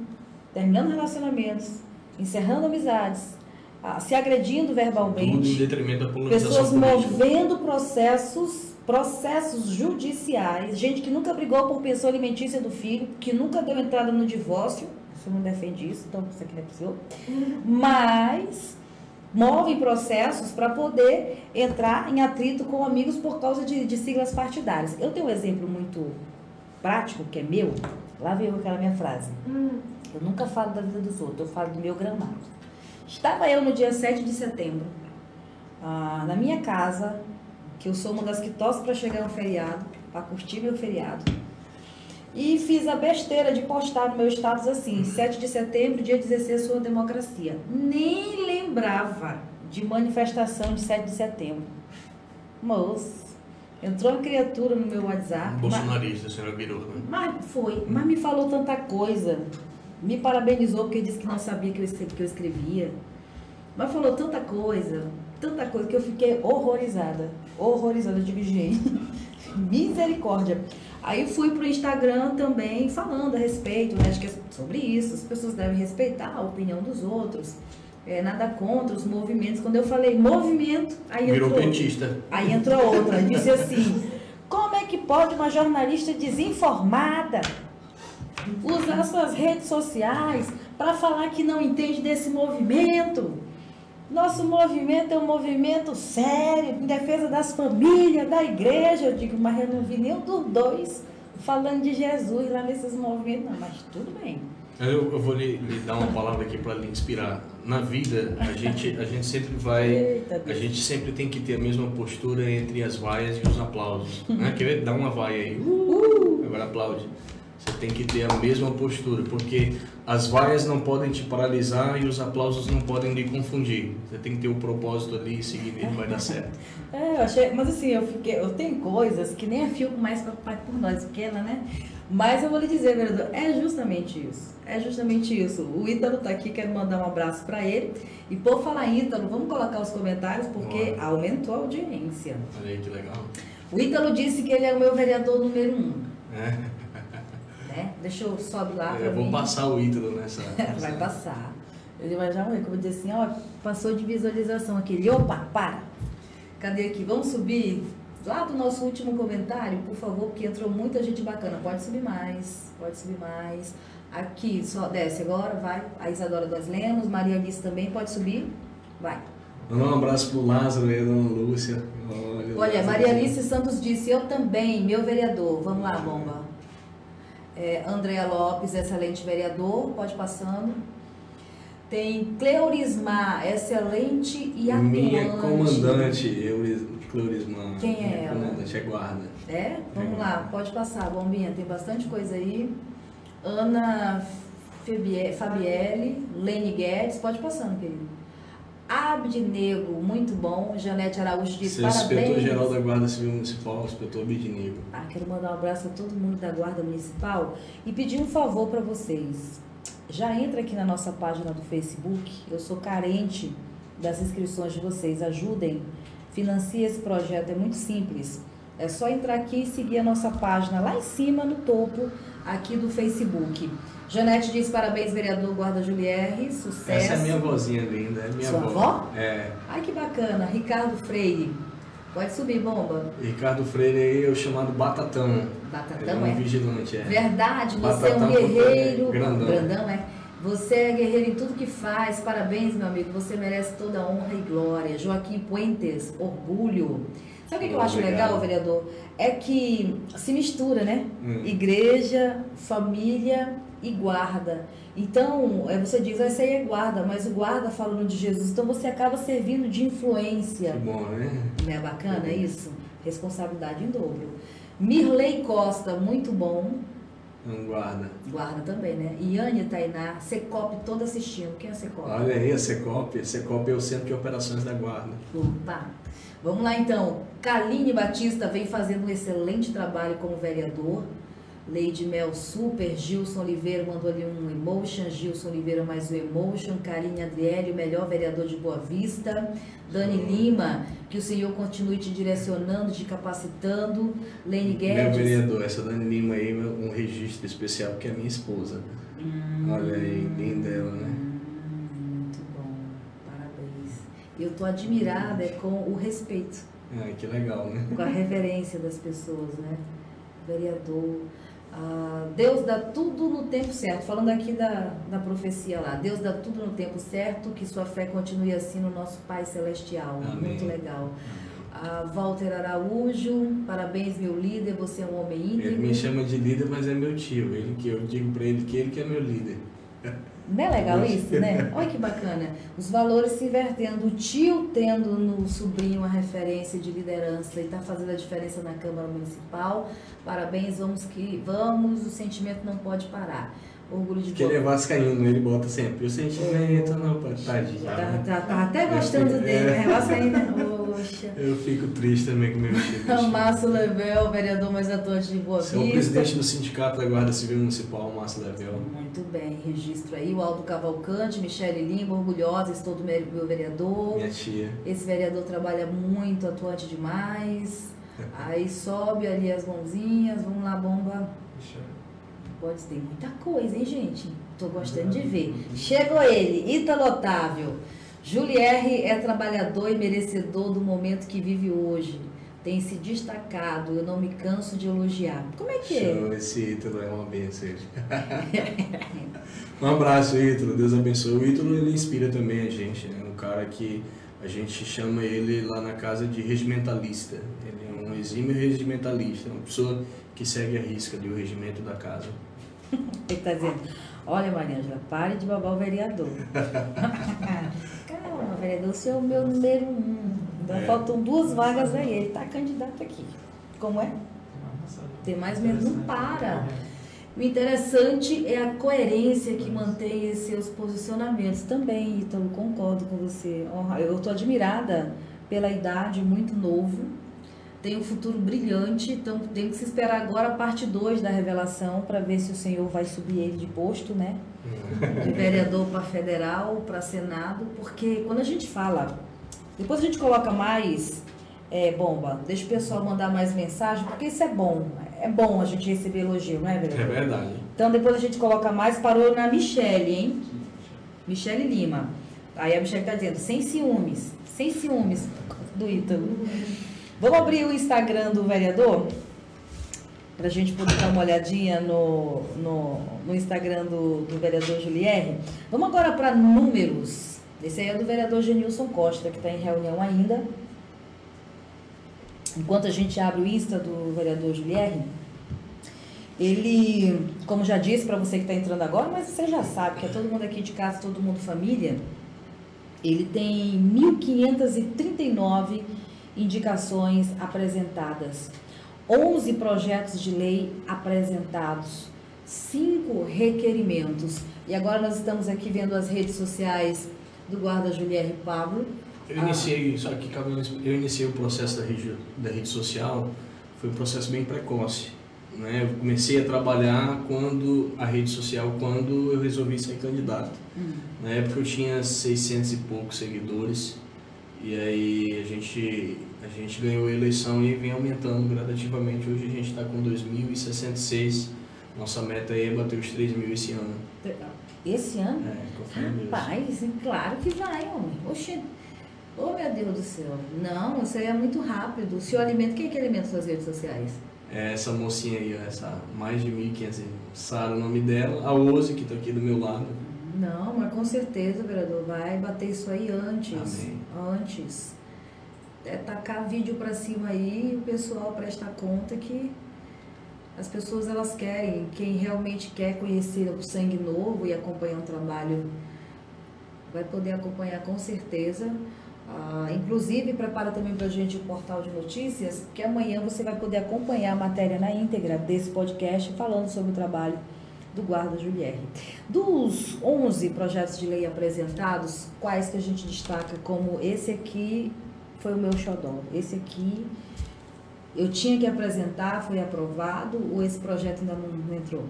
terminando relacionamentos, encerrando amizades, ah, se agredindo verbalmente. Tudo em detrimento da polarização Pessoas política. movendo processos, processos judiciais. Gente que nunca brigou por pensão alimentícia do filho, que nunca deu entrada no divórcio você não defende isso, então isso aqui não é possível. Mas move processos para poder entrar em atrito com amigos por causa de, de siglas partidárias. Eu tenho um exemplo muito prático, que é meu. Lá veio aquela minha frase. Hum. Eu nunca falo da vida dos outros, eu falo do meu gramado. Estava eu no dia 7 de setembro, ah, na minha casa, que eu sou uma das que torce para chegar no feriado, para curtir meu feriado. E fiz a besteira de postar no meu status assim, 7 de setembro, dia 16, sua democracia. Nem lembrava de manifestação de 7 de setembro. Moço, entrou uma criatura no meu WhatsApp. Bolsonarista, mas, a senhora virou, né? Mas foi, mas me falou tanta coisa. Me parabenizou porque disse que não sabia que eu, que eu escrevia. Mas falou tanta coisa, tanta coisa que eu fiquei horrorizada. Horrorizada, eu digo, gente, misericórdia. Aí fui pro Instagram também falando a respeito, né, que sobre isso, as pessoas devem respeitar a opinião dos outros. É, nada contra os movimentos. Quando eu falei movimento, aí Virou entrou. petista. Aí entrou outra, disse assim: como é que pode uma jornalista desinformada usar suas redes sociais para falar que não entende desse movimento? Nosso movimento é um movimento sério, em defesa das famílias, da igreja. Eu digo, mas eu não vi nenhum dos dois falando de Jesus lá nesses movimentos, não, mas tudo bem. Eu, eu vou lhe, lhe, dar uma palavra aqui para lhe inspirar. Na vida, a gente, a gente sempre vai. Eita, a gente sempre tem que ter a mesma postura entre as vaias e os aplausos. Né? Quer ver? Dá uma vaia aí. Uh, agora aplaude. Você tem que ter a mesma postura, porque as vaias não podem te paralisar e os aplausos não podem lhe confundir. Você tem que ter o um propósito ali e seguir nele, vai dar certo. É, eu achei, mas assim, eu fiquei, eu tenho coisas que nem a Fico mais preocupada por nós, pequena, né? Mas eu vou lhe dizer, vereador, é justamente isso. É justamente isso. O Ítalo está aqui, quero mandar um abraço para ele. E por falar em Ítalo, vamos colocar os comentários, porque Bora. aumentou a audiência. Olha aí que legal. O Ítalo disse que ele é o meu vereador número um. É. Né? Deixa eu sobe lá mim. Eu vou passar o Ítalo nessa, vai passar. Ele vai já morrer, como dizer assim, ó, passou de visualização aqui. Ele, opa, para. Cadê aqui? Vamos subir lá do nosso último comentário, por favor, porque entrou muita gente bacana. Pode subir mais, pode subir mais. Aqui, só desce agora, vai. A Isadora das Lemos, Maria Alice também, pode subir. Vai. um abraço pro Lázaro e a dona Lúcia. Olha, Olha Maria Alice Santos disse, eu também, meu vereador. Vamos lá, bomba. É, Andréa Lopes, excelente vereador, pode passando. Tem Cleurismar, excelente e atuante. Minha comandante, eu Cleurisma. Quem é ela? Comandante, é guarda. É? Vamos é. lá, pode passar, bombinha, tem bastante coisa aí. Ana Fabielle, Lene Guedes, pode passando, querido. Abdinego, muito bom. Janete Araújo diz Seu parabéns. inspetor-geral da Guarda Civil Municipal, inspetor Abdinego. Ah, quero mandar um abraço a todo mundo da Guarda Municipal e pedir um favor para vocês. Já entra aqui na nossa página do Facebook. Eu sou carente das inscrições de vocês. Ajudem financia esse projeto, é muito simples. É só entrar aqui e seguir a nossa página lá em cima, no topo, aqui do Facebook. Janete diz parabéns, vereador Guarda Julierre, sucesso. Essa é minha vozinha linda, é minha Sua avó. avó? É. Ai, que bacana. Ricardo Freire. Pode subir, bomba. Ricardo Freire aí é o chamado Batatão. Batatão, é? Um vigilante, é. Verdade, você Batatão é um guerreiro. Grandão. Grandão, é. Você é guerreiro em tudo que faz. Parabéns, meu amigo. Você merece toda a honra e glória. Joaquim Puentes, orgulho. Sabe o que, que eu acho legal, vereador? É que se mistura, né? Hum. Igreja, família e guarda. Então, é, você diz, essa aí é guarda, mas o guarda falando de Jesus. Então você acaba servindo de influência. Que bom, né? Não é bacana isso? Responsabilidade em dobro. Mirley Costa, muito bom. Um guarda. Guarda também, né? Iane Tainá, Secop toda assistindo. Quem é a Secop? Olha aí, a Secop. A Secop é o Centro de Operações da Guarda. Opa! Vamos lá então. Kaline Batista vem fazendo um excelente trabalho como vereador. Lady Mel Super, Gilson Oliveira mandou ali um emotion, Gilson Oliveira mais um emotion, Karine Adriele, o melhor vereador de Boa Vista, Dani Lima, que o Senhor continue te direcionando, te capacitando, Lene Guedes. Meu vereador, essa Dani Lima aí, um registro especial, que é minha esposa. Hum, Olha aí, linda ela, né? Muito bom, parabéns. Eu tô admirada é com o respeito. Ah, que legal, né? Com a reverência das pessoas, né? Vereador. Ah, Deus dá tudo no tempo certo. Falando aqui da, da profecia lá. Deus dá tudo no tempo certo, que sua fé continue assim no nosso Pai Celestial. Amém. Muito legal. Ah, Walter Araújo, parabéns, meu líder, você é um homem íntegro. Ele me chama de líder, mas é meu tio. Ele que eu digo para ele que ele que é meu líder. Não é legal isso, né? Olha que bacana. Os valores se invertendo. O tio tendo no sobrinho uma referência de liderança e está fazendo a diferença na Câmara Municipal. Parabéns, vamos que vamos, o sentimento não pode parar. Orgulho de Que ele é vascaíno, ele bota sempre. O sentimento não pode. Tadinho. Tá, tá, tá até gostando fico, dele, é. né? Vascaíno, poxa. Eu fico triste também com o meu time. Márcio Level, vereador mais atuante de Boa Vista. Sou o presidente do Sindicato da Guarda Civil Municipal, Márcio Level. Muito bem, registro aí. O Aldo Cavalcante, Michele Lima, orgulhosa, estou do meu vereador. Minha tia. Esse vereador trabalha muito, atuante demais. Aí sobe ali as mãozinhas, vamos lá, bomba. Pode ter muita coisa, hein, gente? Tô gostando de ver. Chegou ele, Ítalo Otávio. Julierre é trabalhador e merecedor do momento que vive hoje. Tem se destacado, eu não me canso de elogiar. Como é que é? Esse Ítalo é uma benção. um abraço, Ítalo. Deus abençoe. O Ítalo, ele inspira também a gente, né? Um cara que a gente chama ele lá na casa de regimentalista. Ele é um exímio regimentalista, uma pessoa que segue a risca do regimento da casa. Ele está dizendo, olha Mariângela, pare de babar o vereador. Calma, vereador, o senhor é o meu número um. Ainda é. faltam duas vagas aí, ele está candidato aqui. Como é? Tem mais medo, não para. O interessante é a coerência que mantém esses seus posicionamentos. Também, Ítalo, concordo com você. Eu estou admirada pela idade, muito novo. Tem um futuro brilhante, então tem que se esperar agora a parte 2 da revelação para ver se o senhor vai subir ele de posto, né? De vereador para federal, para senado, porque quando a gente fala, depois a gente coloca mais é, bomba, deixa o pessoal mandar mais mensagem, porque isso é bom. É bom a gente receber elogio, não é, vereador? É verdade. Então depois a gente coloca mais, parou na Michele, hein? Michele Lima. Aí a Michele está dizendo, sem ciúmes, sem ciúmes do Ítalo. Vamos abrir o Instagram do vereador? Para a gente poder dar uma olhadinha no, no, no Instagram do, do vereador Julierre. Vamos agora para números. Esse aí é do vereador Genilson Costa, que está em reunião ainda. Enquanto a gente abre o Insta do vereador Julierre, ele, como já disse para você que está entrando agora, mas você já sabe que é todo mundo aqui de casa, todo mundo família, ele tem 1.539 indicações apresentadas, 11 projetos de lei apresentados, 5 requerimentos. E agora nós estamos aqui vendo as redes sociais do guarda Julierre Pablo. Eu iniciei, ah. só que eu iniciei o processo da rede, da rede social, foi um processo bem precoce. Né? Eu comecei a trabalhar quando a rede social, quando eu resolvi ser candidato. Hum. Na época eu tinha 600 e poucos seguidores e aí a gente, a gente ganhou a eleição e vem aumentando gradativamente. Hoje a gente está com 2.066. Nossa meta aí é bater os 3 mil esse ano. Esse ano? É, Rapaz, claro que vai, homem. Oxê. Oh, meu Deus do céu. Não, isso aí é muito rápido. O senhor alimenta, quem é que alimenta suas redes sociais? É essa mocinha aí, essa mais de 1.500, Sara o nome dela, a Ose, que está aqui do meu lado. Não, mas com certeza, vereador, vai bater isso aí antes. Amém. Antes. É tacar vídeo para cima aí e o pessoal presta conta que as pessoas elas querem, quem realmente quer conhecer o sangue novo e acompanhar um trabalho vai poder acompanhar com certeza. Ah, inclusive, prepara também para a gente o portal de notícias, que amanhã você vai poder acompanhar a matéria na íntegra desse podcast falando sobre o trabalho do guarda Julierre. Dos 11 projetos de lei apresentados, quais que a gente destaca como esse aqui foi o meu xodó? Esse aqui eu tinha que apresentar, foi aprovado ou esse projeto ainda não, não entrou?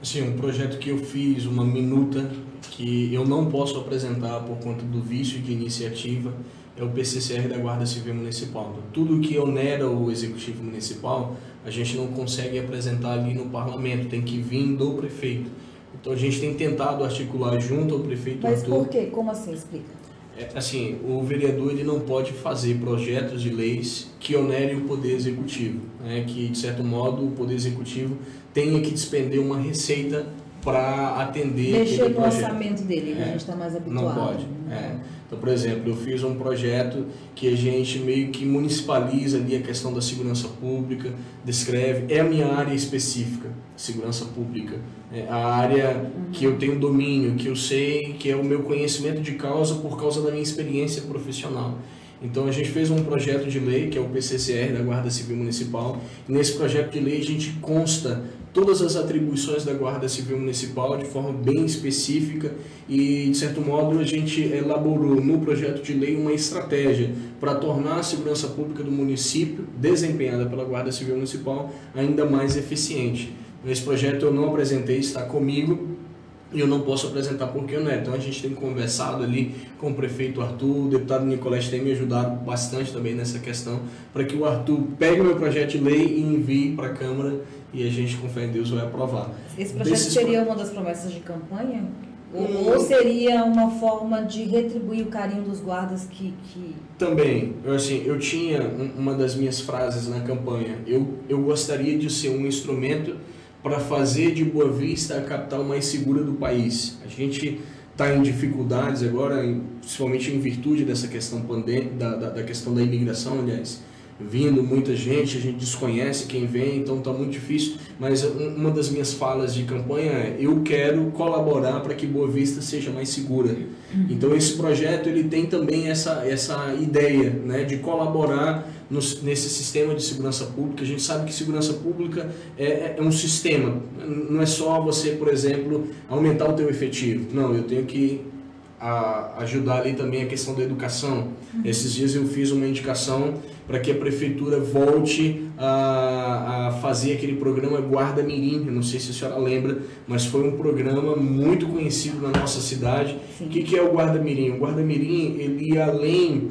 Assim, um projeto que eu fiz, uma minuta, que eu não posso apresentar por conta do vício de iniciativa, é o PCCR da Guarda Civil Municipal. Então, tudo que onera o Executivo Municipal, a gente não consegue apresentar ali no Parlamento, tem que vir do prefeito. Então a gente tem tentado articular junto ao prefeito Mas Arthur, por quê? Como assim? Explica. É, assim, o vereador ele não pode fazer projetos de leis que onerem o poder executivo, né? que de certo modo o poder executivo tenha que despender uma receita para atender Mexer no orçamento dele, é, a gente está mais habituado. Não pode. É. Então, por exemplo, eu fiz um projeto que a gente meio que municipaliza ali a questão da segurança pública, descreve, é a minha área específica, segurança pública. É a área uhum. que eu tenho domínio, que eu sei, que é o meu conhecimento de causa por causa da minha experiência profissional. Então a gente fez um projeto de lei, que é o PCCR da Guarda Civil Municipal. Nesse projeto de lei a gente consta todas as atribuições da Guarda Civil Municipal de forma bem específica e, de certo modo, a gente elaborou no projeto de lei uma estratégia para tornar a segurança pública do município, desempenhada pela Guarda Civil Municipal, ainda mais eficiente. Esse projeto eu não apresentei, está comigo, e eu não posso apresentar porque eu não é. Então a gente tem conversado ali com o prefeito Arthur, o deputado Nicolás tem me ajudado bastante também nessa questão, para que o Arthur pegue o meu projeto de lei e envie para a Câmara e a gente, com fé em Deus, vai aprovar. Esse projeto Desses seria pro... uma das promessas de campanha? Hum. Ou seria uma forma de retribuir o carinho dos guardas que. que... Também. Eu, assim, eu tinha uma das minhas frases na campanha. Eu, eu gostaria de ser um instrumento para fazer de Boa Vista a capital mais segura do país. A gente está em dificuldades agora, principalmente em virtude dessa questão pandêmica, da, da, da questão da imigração, aliás vindo muita gente, a gente desconhece quem vem, então está muito difícil. Mas uma das minhas falas de campanha é: eu quero colaborar para que Boa Vista seja mais segura. Então esse projeto ele tem também essa, essa ideia né, de colaborar no, nesse sistema de segurança pública. A gente sabe que segurança pública é, é, é um sistema, não é só você, por exemplo, aumentar o teu efetivo. Não, eu tenho que a, ajudar ali também a questão da educação. Uhum. Esses dias eu fiz uma indicação para que a prefeitura volte a, a, fazer aquele programa Guarda Mirim. Eu não sei se a senhora lembra, mas foi um programa muito conhecido na nossa cidade. Sim. O que, que é o Guarda Mirim? O Guarda Mirim ele ia além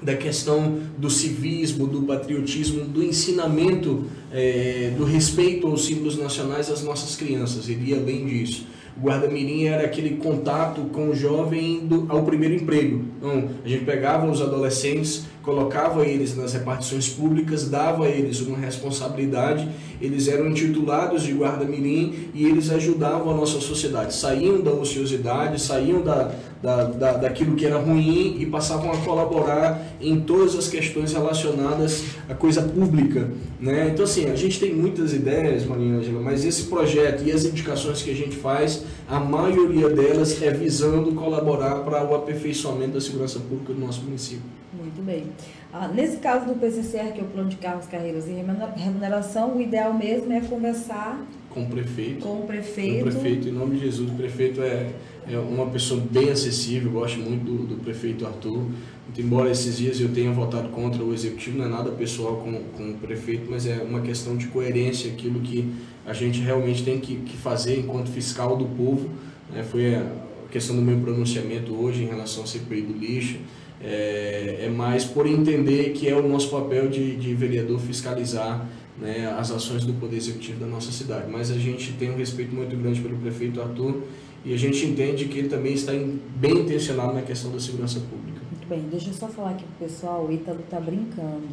da questão do civismo, do patriotismo, do ensinamento, é, do respeito aos símbolos nacionais às nossas crianças. Ele ia além disso. O guarda-mirim era aquele contato com o jovem indo ao primeiro emprego. Então, a gente pegava os adolescentes, colocava eles nas repartições públicas, dava a eles uma responsabilidade, eles eram intitulados de guarda-mirim e eles ajudavam a nossa sociedade. Saíam da ociosidade, saíam da, da, da, daquilo que era ruim e passavam a colaborar em todas as questões relacionadas à coisa pública. Né? Então, assim, a gente tem muitas ideias, Maria Angela, mas esse projeto e as indicações que a gente faz, a maioria delas é visando colaborar para o aperfeiçoamento da segurança pública do nosso município. Muito bem. Ah, nesse caso do PCCR, que é o Plano de Carros, Carreiras e Remuneração, o ideal mesmo é conversar com o prefeito. Com o prefeito. Com o prefeito, em nome de Jesus. O prefeito é, é uma pessoa bem acessível, gosto muito do, do prefeito Arthur. Muito embora esses dias eu tenha votado contra o executivo, não é nada pessoal com, com o prefeito, mas é uma questão de coerência, aquilo que a gente realmente tem que, que fazer enquanto fiscal do povo. Né? Foi a questão do meu pronunciamento hoje em relação ao CPI do lixo. É, é mais por entender que é o nosso papel de, de vereador fiscalizar né, as ações do Poder Executivo da nossa cidade. Mas a gente tem um respeito muito grande pelo prefeito Arthur e a gente entende que ele também está bem intencionado na questão da segurança pública. Muito bem, deixa eu só falar aqui pro pessoal, o Ítalo está brincando.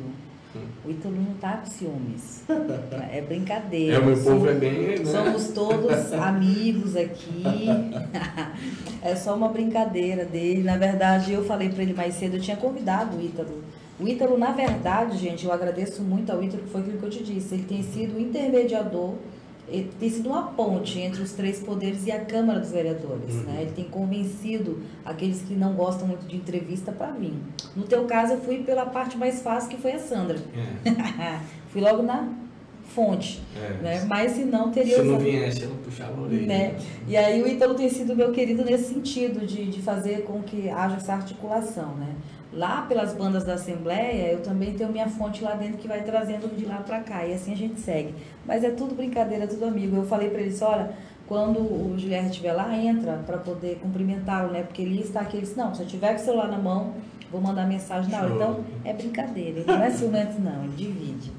O Ítalo não está com ciúmes. É brincadeira. É, o meu povo é bem. Né? Somos todos amigos aqui. é só uma brincadeira dele. Na verdade, eu falei para ele mais cedo, eu tinha convidado o Ítalo o Ítalo, na verdade, gente, eu agradeço muito ao Ítalo, que foi aquilo que eu te disse. Ele tem sido o intermediador, tem sido uma ponte entre os três poderes e a Câmara dos Vereadores. Uhum. Né? Ele tem convencido aqueles que não gostam muito de entrevista para vir. No teu caso, eu fui pela parte mais fácil, que foi a Sandra. É. fui logo na fonte. É. Né? Mas se não, teria... Se não viesse, eu puxava a orelha. Né? E aí o Ítalo tem sido meu querido nesse sentido, de, de fazer com que haja essa articulação, né? Lá pelas bandas da Assembleia, eu também tenho minha fonte lá dentro que vai trazendo de lá para cá. E assim a gente segue. Mas é tudo brincadeira, tudo amigo. Eu falei para eles, olha, quando o Gilherme estiver lá, entra para poder cumprimentá-lo, né? Porque ele está aqui, ele disse, não, se eu tiver com o celular na mão, vou mandar mensagem na hora. Então, é brincadeira. Ele não é ciumento, não, ele divide.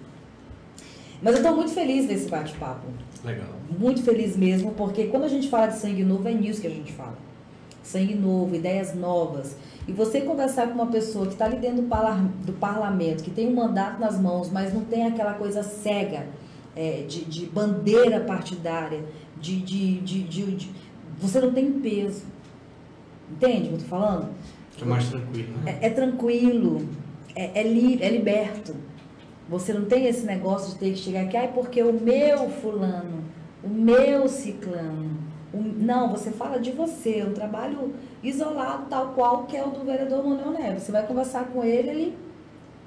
Mas eu estou muito feliz desse bate-papo. Legal. Muito feliz mesmo, porque quando a gente fala de sangue novo, é nisso que a gente fala. Sangue novo, ideias novas. E você conversar com uma pessoa que está ali dentro do, do, parlamento, que tem um mandato nas mãos, mas não tem aquela coisa cega é, de, de, bandeira partidária, de, de, de, Você não tem peso. Entende o que eu estou falando? É mais tranquilo, né? É, é tranquilo, é, é, li, é liberto. Você não tem esse negócio de ter que chegar aqui, ai, porque o meu fulano, o meu ciclano. Não, você fala de você, um trabalho isolado, tal qual que é o do vereador Manuel Neves. Você vai conversar com ele, ele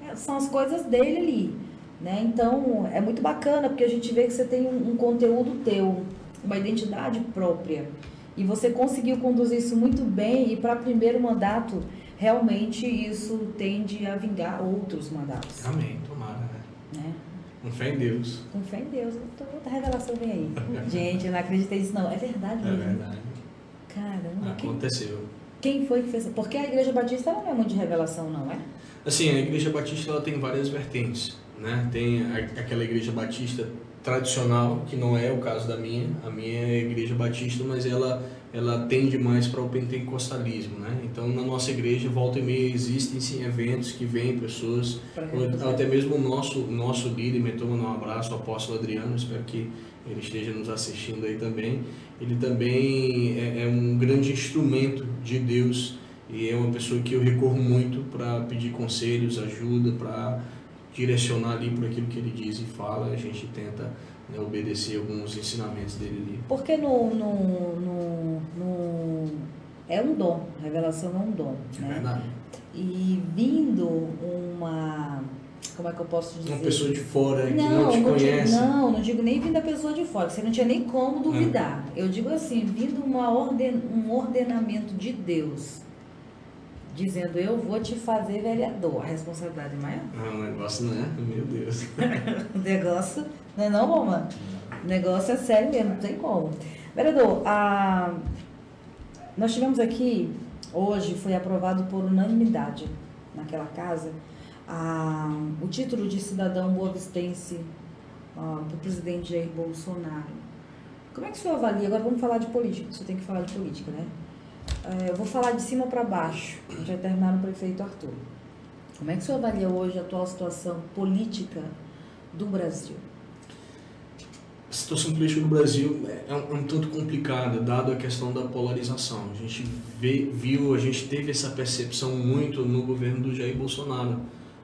é, são as coisas dele ali. Né? Então, é muito bacana, porque a gente vê que você tem um, um conteúdo teu, uma identidade própria. E você conseguiu conduzir isso muito bem, e para primeiro mandato, realmente isso tende a vingar outros mandatos. Amém, tomara? Com fé em Deus. Com fé em Deus. Outra revelação vem aí. gente, eu não acreditei nisso, não. É verdade é mesmo. É verdade. Caramba. Aconteceu. Quem, quem foi que fez? Porque a Igreja Batista não é muito de revelação, não é? Assim, a Igreja Batista ela tem várias vertentes. Né? Tem a, aquela Igreja Batista tradicional, que não é o caso da minha. A minha é a Igreja Batista, mas ela ela tende mais para o pentecostalismo, né? Então na nossa igreja volta e meia existem sim eventos que vêm pessoas, até mesmo o nosso nosso líder, me toma um abraço, o apóstolo Adriano, espero que ele esteja nos assistindo aí também. Ele também é, é um grande instrumento de Deus e é uma pessoa que eu recorro muito para pedir conselhos, ajuda, para direcionar ali por aquilo que ele diz e fala. A gente tenta né, obedecer alguns ensinamentos dele ali. Porque no, no, no, no, é um dom, revelação é um dom. É né? verdade. E vindo uma como é que eu posso dizer? Uma pessoa de fora que não, não te não conhece. Digo, não, não digo nem vindo da pessoa de fora, você não tinha nem como duvidar. É. Eu digo assim, vindo uma orden, um ordenamento de Deus, dizendo eu vou te fazer vereador. A responsabilidade é maior? Ah, o negócio não é, meu Deus. o negócio não é não, mamãe? O negócio é sério mesmo, não tem como. Vereador, a... nós tivemos aqui, hoje foi aprovado por unanimidade naquela casa, a, o título de cidadão boavistense para o presidente Jair Bolsonaro. Como é que o senhor avalia? Agora vamos falar de política, o senhor tem que falar de política, né? É, eu vou falar de cima para baixo, já terminar no prefeito Arthur. Como é que o senhor avalia hoje a atual situação política do Brasil? A situação política do Brasil é um, é um, tanto complicada, dado a questão da polarização. A gente vê, viu, a gente teve essa percepção muito no governo do Jair Bolsonaro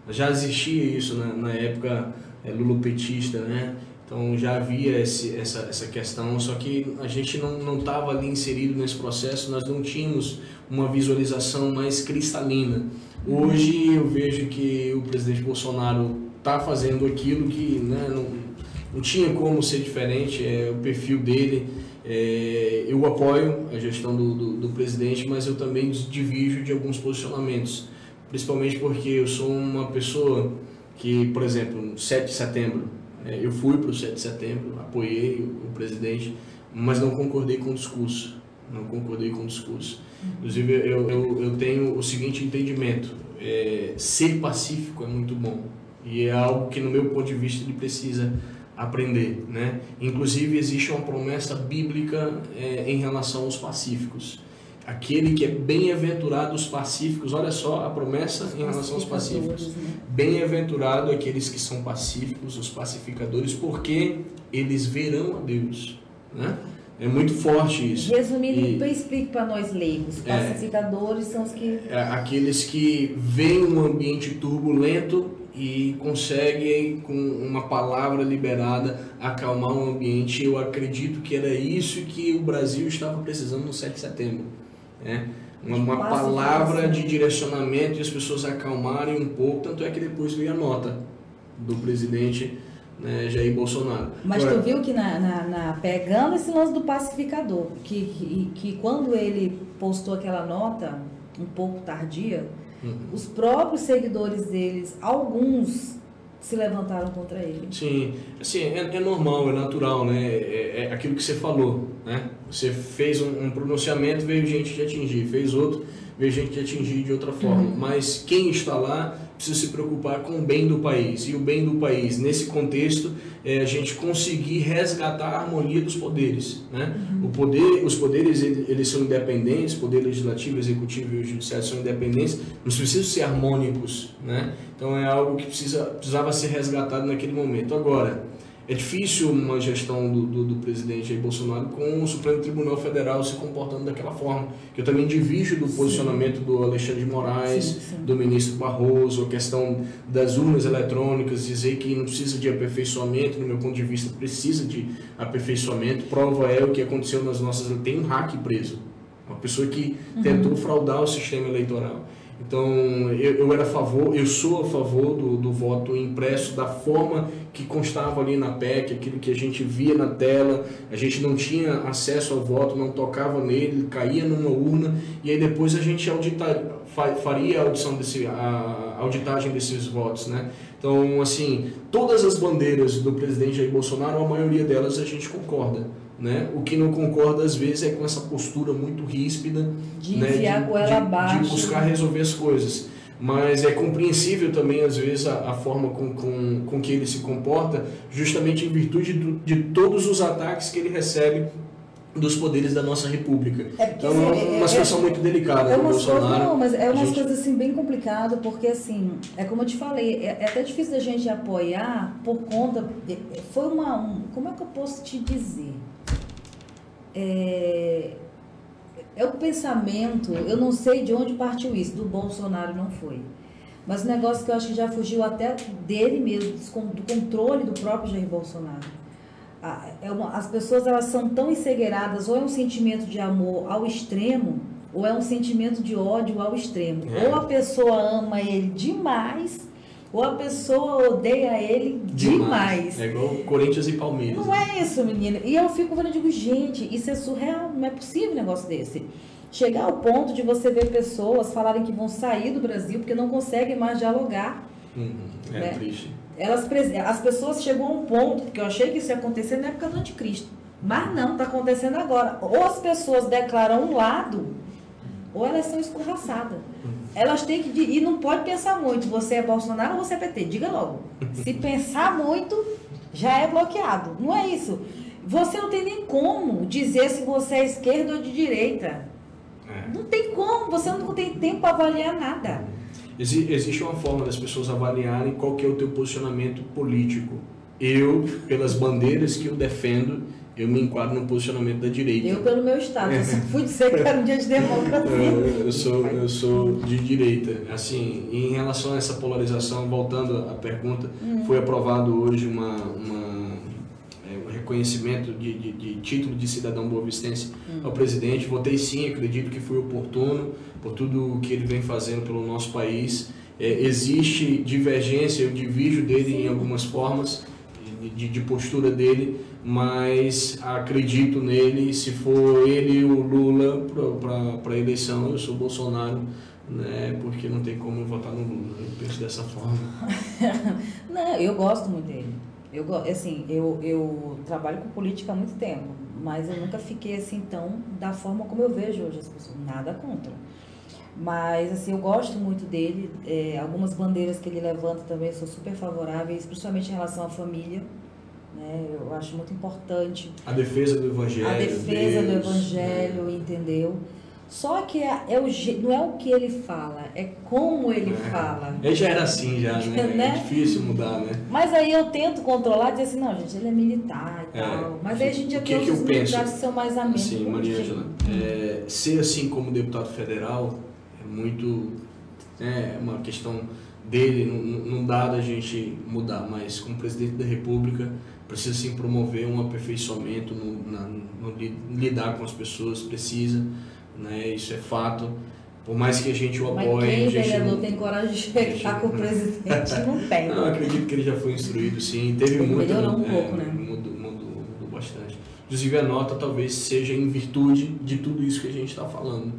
já existia isso na, na época é, lulopetista, né? Então já havia esse, essa, essa questão, só que a gente não estava ali inserido nesse processo, nós não tínhamos uma visualização mais cristalina. Hoje eu vejo que o presidente Bolsonaro está fazendo aquilo que né, não, não tinha como ser diferente, é o perfil dele. É, eu apoio a gestão do, do, do presidente, mas eu também divijo de alguns posicionamentos principalmente porque eu sou uma pessoa que, por exemplo, 7 de setembro, eu fui para o 7 de setembro, apoiei o, o, presidente, mas não concordei com o discurso. Não concordei com o discurso. Inclusive, eu, eu, eu tenho o seguinte entendimento: é, ser pacífico é muito bom. E é algo que, no meu ponto de vista, ele precisa aprender. Né? Inclusive, existe uma promessa bíblica é, em relação aos pacíficos aquele que é bem-aventurado os pacíficos. Olha só a promessa em relação aos pacíficos. Né? Bem-aventurado aqueles que são pacíficos, os pacificadores, porque eles verão a Deus. Né? É muito forte isso. Resumindo, e, então explique para nós leigos. Pacificadores é, são os que. É, aqueles que veem um ambiente turbulento e conseguem, com uma palavra liberada, acalmar o ambiente. Eu acredito que era isso que o Brasil estava precisando no 7 de setembro né? Uma, uma palavra de direcionamento e as pessoas acalmarem um pouco, tanto é que depois veio a nota do presidente né, Jair Bolsonaro. Mas Agora, tu viu que na, na, na, pegando esse lance do pacificador, que, que, que quando ele postou aquela nota, um pouco tardia, uhum. os próprios seguidores deles, alguns se levantaram contra ele. Sim, assim, é, é normal, é natural, né? É, é, aquilo que você falou, né? Você fez um, um, pronunciamento, veio gente te atingir, fez outro, veio gente te atingir de outra forma. Uhum. Mas quem está lá precisa se preocupar com o bem do país. E o bem do país, nesse contexto, é a gente conseguir resgatar a harmonia dos poderes. Né? Uhum. O poder, os poderes eles são independentes, poder legislativo, executivo e o judiciário são independentes, mas precisam ser harmônicos. Né? Então é algo que precisa, precisava ser resgatado naquele momento. Agora, é difícil uma gestão do, do, do, presidente Jair Bolsonaro com o Supremo Tribunal Federal se comportando daquela forma. Que eu também divido do posicionamento sim. do Alexandre de Moraes, sim, sim. do ministro Barroso, a questão das urnas eletrônicas, dizer que não precisa de aperfeiçoamento, no meu ponto de vista, precisa de aperfeiçoamento. Prova é o que aconteceu nas nossas. Tem um hack preso. Uma pessoa que uhum. tentou fraudar o sistema eleitoral. Então, eu, eu, era a favor, eu sou a favor do, do voto impresso, da forma que constava ali na PEC, aquilo que a gente via na tela, a gente não tinha acesso ao voto, não tocava nele, caía numa urna, e aí depois a gente audita, faria a audição desse, a auditagem desses votos, né? Então, assim, todas as bandeiras do presidente Jair Bolsonaro, a maioria delas a gente concorda. Né? O que não concorda às vezes é com essa postura muito ríspida de, né? de, de, de buscar resolver as coisas. Mas é compreensível também, às vezes, a, a forma com, com, com que ele se comporta, justamente em virtude do, de todos os ataques que ele recebe dos poderes da nossa república. É então é uma é, situação é, muito delicada é uma Bolsonaro. Não, mas é uma gente... coisa assim bem complicada, porque assim, é como eu te falei, é, é até difícil da gente apoiar por conta foi uma um, como é que eu posso te dizer? É, é o pensamento, eu não sei de onde partiu isso, do Bolsonaro não foi. Mas o negócio que eu acho que já fugiu até dele mesmo, do controle do próprio Jair Bolsonaro. É as pessoas elas são tão ensegueiradas, ou é um sentimento de amor ao extremo, ou é um sentimento de ódio ao extremo. É. Ou a pessoa ama ele demais, ou a pessoa odeia ele demais. demais. É igual Corinthians e Palmeiras. Não né? é isso, menina. E eu fico vendo e digo, gente, isso é surreal, não é possível um negócio desse. Chegar ao ponto de você ver pessoas falarem que vão sair do Brasil porque não conseguem mais dialogar. Uhum. É né? triste. Elas, as pessoas chegam a um ponto, porque eu achei que isso ia acontecer na época do anticristo. Mas não, está acontecendo agora. Ou as pessoas declaram um lado, ou elas são escorraçadas. Elas têm que. E não pode pensar muito. Você é Bolsonaro ou você é PT? Diga logo. Se pensar muito, já é bloqueado. Não é isso. Você não tem nem como dizer se você é esquerda ou de direita. É. Não tem como. Você não tem tempo para avaliar nada. Existe uma forma das pessoas avaliarem qual que é o teu posicionamento político. Eu, pelas bandeiras que eu defendo, eu me enquadro no posicionamento da direita. Eu pelo meu estado, eu fui dizer que era um dia de democracia. Eu, eu, sou, eu sou de direita. Assim, em relação a essa polarização, voltando à pergunta, hum. foi aprovado hoje uma, uma é, um reconhecimento de, de, de, título de cidadão boavistense hum. ao presidente. Votei sim, acredito que foi oportuno por tudo o que ele vem fazendo pelo nosso país. É, existe divergência, eu divido dele sim. em algumas formas, de, de postura dele, mas acredito nele. Se for ele e o Lula para a eleição, eu sou Bolsonaro, né? porque não tem como eu votar no Lula. Eu penso dessa forma. não, eu gosto muito dele. Eu, assim, eu, eu trabalho com política há muito tempo, mas eu nunca fiquei assim tão da forma como eu vejo hoje as pessoas. Nada contra. Mas, assim, eu gosto muito dele. É, algumas bandeiras que ele levanta também são super favoráveis, principalmente em relação à família. Né? Eu acho muito importante. A defesa do evangelho. A defesa Deus, do evangelho, né? entendeu? Só que é, é o, não é o que ele fala, é como ele é. fala. Ele já era assim, já, né? É né? É difícil mudar, né? Mas aí eu tento controlar e dizer assim, não, gente, ele é militar e é, tal. Mas aí a gente já tem outros militares que são mais amigos. Sim, Maria Angela. É, ser assim como deputado federal é muito. É uma questão dele, não, não dá da gente mudar, mas como presidente da República precisa sim promover um aperfeiçoamento no, na, no, lidar com as pessoas, precisa, né? Isso é fato. Por mais que a gente o apoie. Mas quem vereador não, tem coragem de chegar com o presidente não tem. Não, acredito que ele já foi instruído, sim. Teve ele muito. Melhorou um é, pouco, né? Mudou, mudou, mudou bastante. Inclusive a nota talvez seja em virtude de tudo isso que a gente está falando,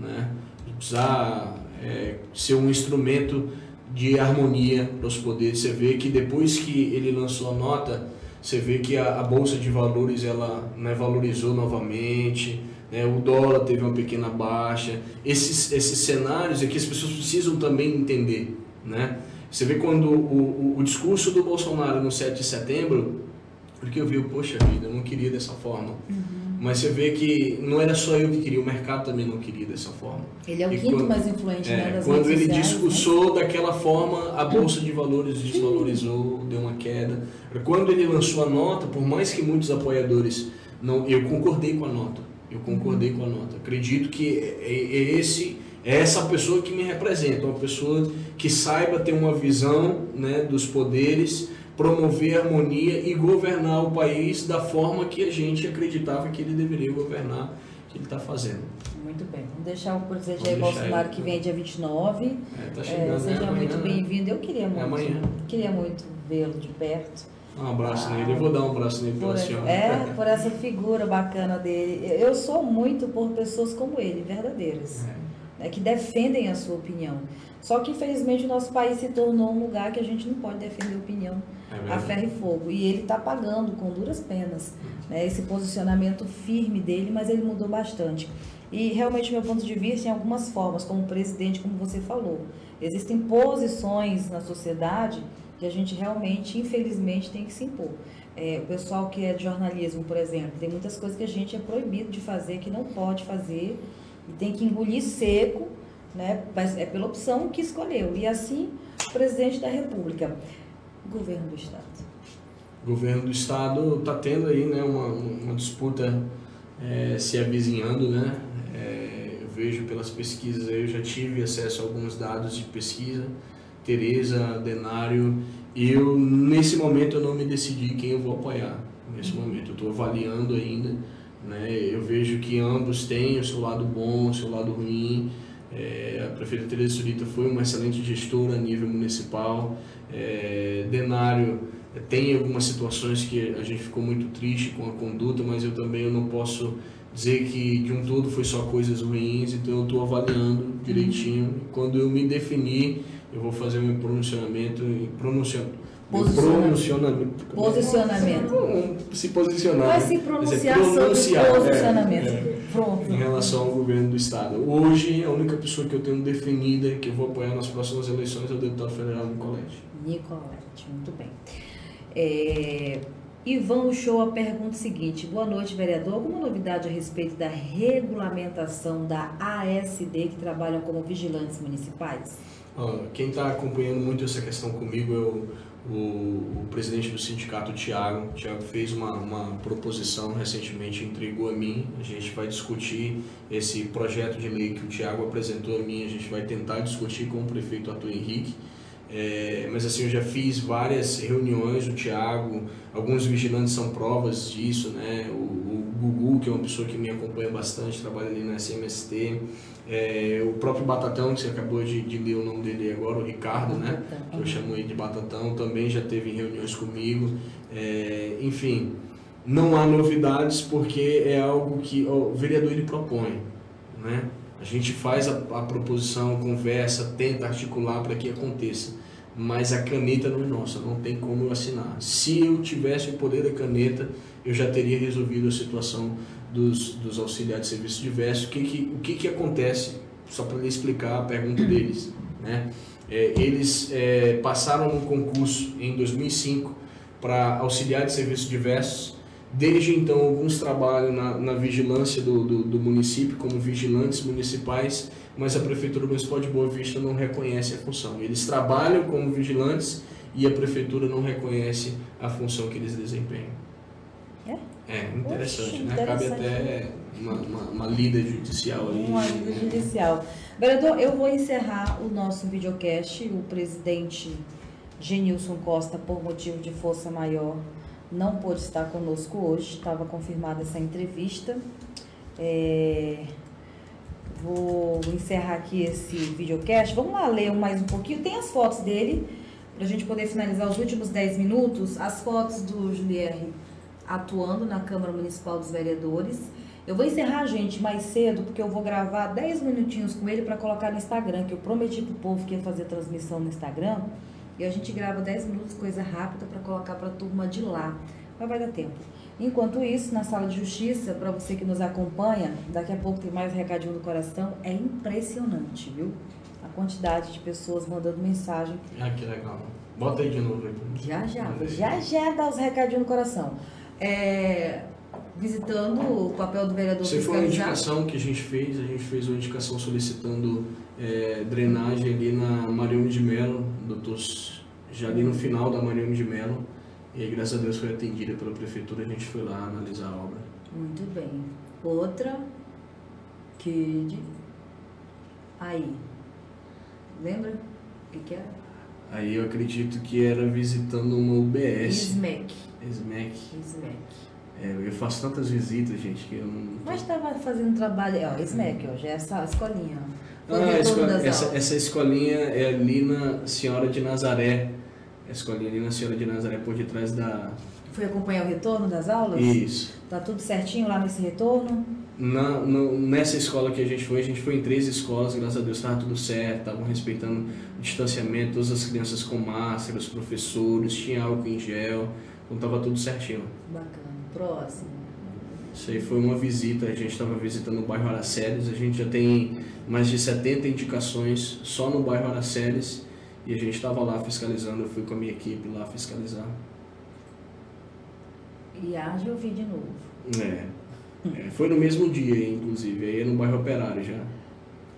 né? Precisar é, ser um instrumento de harmonia para os poderes. Você vê que depois que ele lançou a nota, você vê que a, a bolsa de valores ela né, valorizou novamente, né, o dólar teve uma pequena baixa. Esses, esses cenários é que as pessoas precisam também entender. Né? Você vê quando o, o, o discurso do Bolsonaro no 7 de setembro, porque eu vi, poxa vida, eu não queria dessa forma. Uhum. Mas você vê que não era só eu que queria, o mercado também não queria dessa forma. Ele é o e quinto quando, mais influente é, né, Quando ele sociais, discursou né? daquela forma, a Bolsa de Valores desvalorizou, deu uma queda. Quando ele lançou a nota, por mais que muitos apoiadores não, eu concordei com a nota. Eu concordei com a nota. Acredito que é, é, é esse é essa pessoa que me representa, uma pessoa que saiba ter uma visão né, dos poderes promover harmonia e governar o país da forma que a gente acreditava que ele deveria governar, que ele está fazendo. Muito bem. Vamos deixar o presidente Jair Bolsonaro que vem dia 29. É, tá chegando, é, seja né? muito bem-vindo. Eu queria muito, é amanhã. queria muito vê-lo de perto. Um abraço ah, nele, eu vou dar um abraço nele pela senhora. É, por essa figura bacana dele. Eu sou muito por pessoas como ele, verdadeiras, é. né, que defendem a sua opinião. Só que, infelizmente, o nosso país se tornou um lugar que a gente não pode defender a opinião é a ferro e fogo. E ele está pagando com duras penas né, esse posicionamento firme dele, mas ele mudou bastante. E realmente, meu ponto de vista, em algumas formas, como presidente, como você falou, existem posições na sociedade que a gente realmente, infelizmente, tem que se impor. É, o pessoal que é de jornalismo, por exemplo, tem muitas coisas que a gente é proibido de fazer, que não pode fazer, e tem que engolir seco né? Mas é pela opção que escolheu. E assim, o presidente da República, governo do Estado. Governo do Estado está tendo aí né, uma, uma disputa é, se avizinhando, né? É, eu vejo pelas pesquisas, eu já tive acesso a alguns dados de pesquisa, Tereza, Denário, eu, nesse momento eu não me decidi quem eu vou apoiar, nesse momento, eu estou avaliando ainda, né? eu vejo que ambos têm o seu lado bom, o seu lado ruim, É, a prefeita Tereza Surita foi uma excelente gestora a nível municipal. É, Denário é, tem algumas situações que a gente ficou muito triste com a conduta, mas eu também eu não posso dizer que de um todo foi só coisas ruins, então eu estou avaliando direitinho. Quando eu me definir, eu vou fazer um pronunciamento e pronunciamento. Posicionamento. Posicionamento. Se posicionar. Vai se pronunciar sobre posicionamento. É, é, Pronto. Em relação ao governo do Estado. Hoje, a única pessoa que eu tenho definida que eu vou apoiar nas próximas eleições é o deputado federal Nicolete. Nicolete, muito bem. É, Ivan Uchoa pergunta o seguinte: Boa noite, vereador. Alguma novidade a respeito da regulamentação da ASD que trabalham como vigilantes municipais? quem está acompanhando muito essa questão comigo é o o, o, presidente do sindicato, Tiago. Tiago fez uma, uma proposição recentemente, entregou a mim. A gente vai discutir esse projeto de lei que o Tiago apresentou a mim. A gente vai tentar discutir com o prefeito Arthur Henrique. É, mas assim, eu já fiz várias reuniões, o Tiago, alguns vigilantes são provas disso, né? O, o Gugu, que é uma pessoa que me acompanha bastante, trabalha ali na SMST. É, o próprio Batatão, que você acabou de, de, ler o nome dele agora, o Ricardo, né? Que eu chamo ele de Batatão, também já teve reuniões comigo. É, enfim, não há novidades porque é algo que o vereador ele propõe, né? A gente faz a, a proposição, conversa, tenta articular para que aconteça. Mas a caneta não é nossa, não tem como eu assinar. Se eu tivesse o poder da caneta, eu já teria resolvido a situação dos, dos auxiliares de serviço diverso. O que, que, o que, que acontece, só para explicar a pergunta deles. Né? É, eles é, passaram no concurso em 2005 para auxiliar de serviços diversos Desde então, alguns trabalham na, na vigilância do, do, do, município como vigilantes municipais, mas a Prefeitura Municipal de Boa Vista não reconhece a função. Eles trabalham como vigilantes e a Prefeitura não reconhece a função que eles desempenham. É? Interessante, Oxi, né? Interessante. Cabe até uma, uma, uma lida judicial aí. Uma lida judicial. Vereador, eu vou encerrar o nosso videocast. O presidente Genilson Costa, por motivo de força maior, não pôde estar conosco hoje, estava confirmada essa entrevista. É... Vou encerrar aqui esse videocast. Vamos lá ler mais um pouquinho. Tem as fotos dele, para a gente poder finalizar os últimos 10 minutos. As fotos do Julierre atuando na Câmara Municipal dos Vereadores. Eu vou encerrar, gente, mais cedo, porque eu vou gravar 10 minutinhos com ele para colocar no Instagram, que eu prometi pro povo que ia fazer transmissão no Instagram. E a gente grava 10 minutos, coisa rápida, para colocar para a turma de lá. Mas vai dar tempo. Enquanto isso, na sala de justiça, para você que nos acompanha, daqui a pouco tem mais recadinho do coração. É impressionante, viu? A quantidade de pessoas mandando mensagem. Ah, que legal. Bota aí de novo. Já, já. Já, já dá os recadinhos no coração. É, visitando o papel do vereador Você foi uma indicação que a gente fez, a gente fez uma indicação solicitando é, drenagem ali na Mariano de Mello, doutor, já ali no final da Mariano de Mello, e aí, graças a Deus foi atendida pela prefeitura, a gente foi lá analisar a obra. Muito bem. Outra, que aí, lembra o que, que era? Aí eu acredito que era visitando uma UBS. SMEC. SMEC. SMEC. É, eu faço tantas visitas, gente, que eu não. Mas estava fazendo trabalho, ó, SMEC, ó, já é essa escolinha. Escola, essa, essa escolinha é ali na Senhora de Nazaré. A escolinha ali na Senhora de Nazaré, por detrás da. Foi acompanhar o retorno das aulas? Isso. Tá tudo certinho lá nesse retorno? Na, no, nessa escola que a gente foi, a gente foi em três escolas, graças a Deus estava tudo certo, estavam respeitando o distanciamento, todas as crianças com máscara, os professores, tinha álcool em gel, então estava tudo certinho. Bacana. Próximo. Isso aí foi uma visita, a gente estava visitando o bairro Araceles, a gente já tem mais de 70 indicações só no bairro Araceles e a gente estava lá fiscalizando, eu fui com a minha equipe lá fiscalizar. E haja ouvir de novo. É. é. Foi no mesmo dia, inclusive, aí é no bairro Operário já.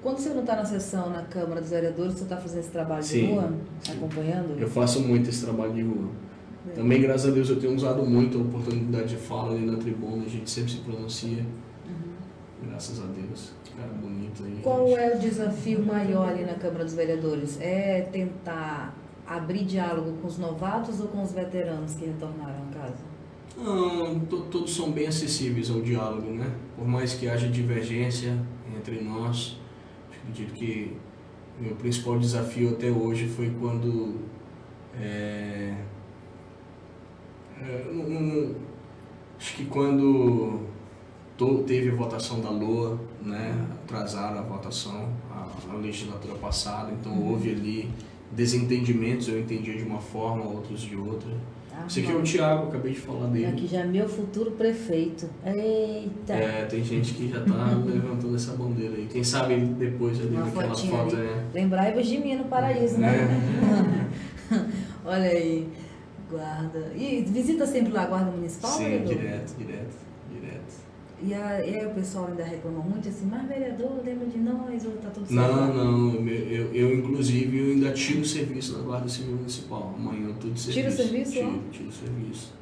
Quando você não está na sessão na Câmara dos Vereadores, você está fazendo esse trabalho de sim, rua? Sim. Acompanhando? Eu faço muito esse trabalho de rua. É. Também, graças a Deus, eu tenho usado muito a oportunidade de fala ali na tribuna, a gente sempre se pronuncia. Uhum. Graças a Deus. Cara bonito aí. Qual gente. é o desafio maior ali na Câmara dos Vereadores? É tentar abrir diálogo com os novatos ou com os veteranos que retornaram a casa? Não, todos são bem acessíveis ao diálogo, né? Por mais que haja divergência entre nós, Acredito que meu principal desafio até hoje foi quando é, é, não, não, acho que quando teve a votação da LOA, né, atrasaram a votação, a, a legislatura passada, então uhum. houve ali desentendimentos, eu entendia de uma forma, outros de outra. Ah, Esse aqui é o Tiago, acabei de falar dele. Aqui já é meu futuro prefeito. Eita! É, tem gente que já tá levantando essa bandeira aí. Quem sabe depois ali naquela foto, ali. né? Lembrai-vos de mim no paraíso, né? É. Olha aí, guarda. E visita sempre lá a guarda municipal? Sim, direto, direto. E, a, e aí o pessoal ainda reclama muito assim, mas vereador, lembra de nós ou tá tudo certo? Não, não, eu, eu inclusive eu ainda tiro o serviço da Guarda Civil Municipal. Amanhã eu estou de serviço. Tira o serviço? Tiro, tiro o serviço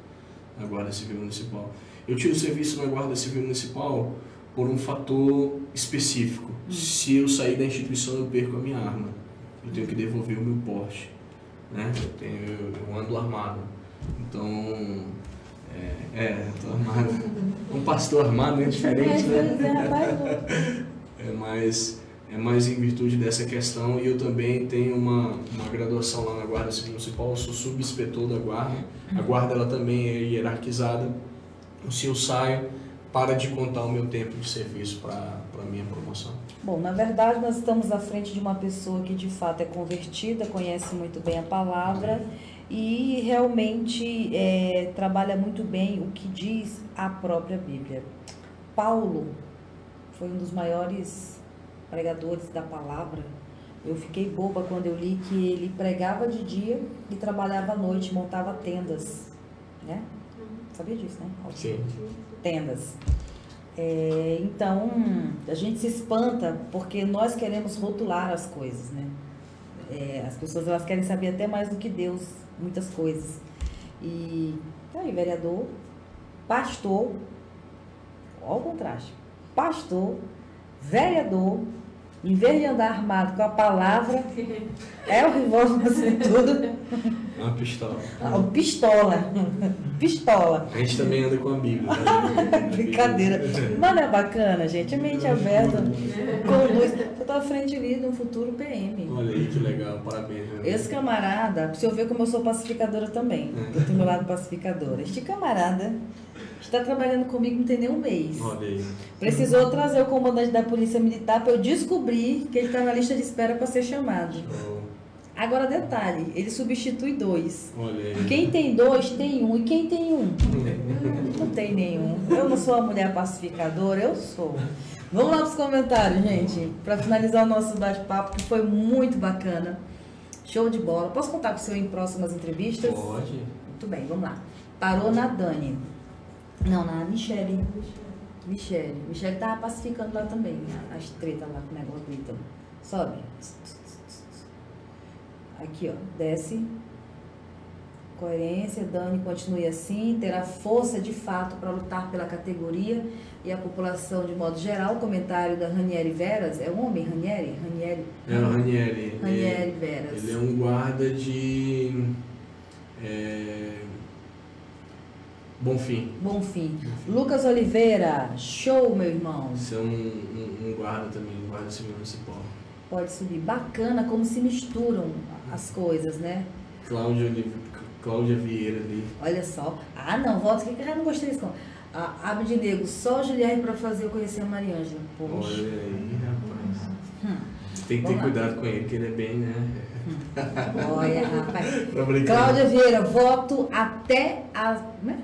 na Guarda Civil Municipal. Eu tiro o serviço na Guarda Civil Municipal por um fator específico. Hum. Se eu sair da instituição, eu perco a minha arma. Eu tenho que devolver o meu porte. Né? Eu, tenho, eu ando armado. Então, é, é tô armado. Um pastor armado é diferente, né? É, mas é mais em virtude dessa questão e eu também tenho uma, uma graduação lá na Guarda Civil Municipal, eu sou subinspetor da Guarda. A Guarda ela também é hierarquizada. Se eu saio, para de contar o meu tempo de serviço para a minha promoção. Bom, na verdade nós estamos à frente de uma pessoa que de fato é convertida, conhece muito bem a palavra e realmente é, trabalha muito bem o que diz a própria Bíblia. Paulo foi um dos maiores pregadores da palavra. Eu fiquei boba quando eu li que ele pregava de dia e trabalhava à noite, montava tendas, né? Sabia disso, né? Sim. Tendas. É, então, a gente se espanta porque nós queremos rotular as coisas, né? É, as pessoas elas querem saber até mais do que Deus muitas coisas. E tá aí, vereador, pastor, olha o contraste, pastor, vereador, em vez de andar armado com a palavra, é o revólver assim tudo. Uma pistola. Ah, pistola. Pistola. A gente também anda com a Bíblia. Né? Brincadeira. Mas não é bacana, gente? A mente aberta, com luz. Eu tô à frente ali de um futuro PM. Olha aí que legal, parabéns. Né? Esse camarada, pra você ver como eu sou pacificadora também. É. do meu lado pacificadora. Este camarada está trabalhando comigo não tem nem um mês. Olha aí. Precisou trazer o comandante da Polícia Militar para eu descobrir que ele está na lista de espera para ser chamado. Oh. Agora, detalhe, ele substitui dois. Olha aí. Quem tem dois, tem um. E quem tem um? não tem nenhum. Eu não sou a mulher pacificadora, eu sou. Vamos lá para os comentários, gente, para finalizar o nosso bate-papo, que foi muito bacana. Show de bola. Posso contar com o senhor em próximas entrevistas? Pode. Muito bem, vamos lá. Parou na Dani. Não, na Michelle. Michelle. Michelle tava pacificando lá também, as tretas lá com o negócio gritando. Sobe. Aqui, ó. Desce. Coerência. Dani continue assim. Terá força de fato para lutar pela categoria e a população de modo geral. O comentário da Ranieri Veras. É um homem, Ranieri? Ranieri. É o Ranieri. Ranieri Veras. Ele é um guarda de. É Bonfim. Bonfim. Lucas Oliveira, show, meu irmão. Você é um, um, um guarda também, um guarda civil municipal. Pode subir. Bacana como se misturam as coisas, né? Cláudia, Cláudia Vieira ali. Olha só. Ah, não, volta que eu já não gostei disso. Ah, Abre de nego, só o Juliane para fazer eu conhecer a Mariângela. Poxa. Olha aí, rapaz. Hum. Tem que ter cuidado com ele, que ele é bem, né? Hum. Olha, rapaz. Cláudia Vieira, voto até a. Né?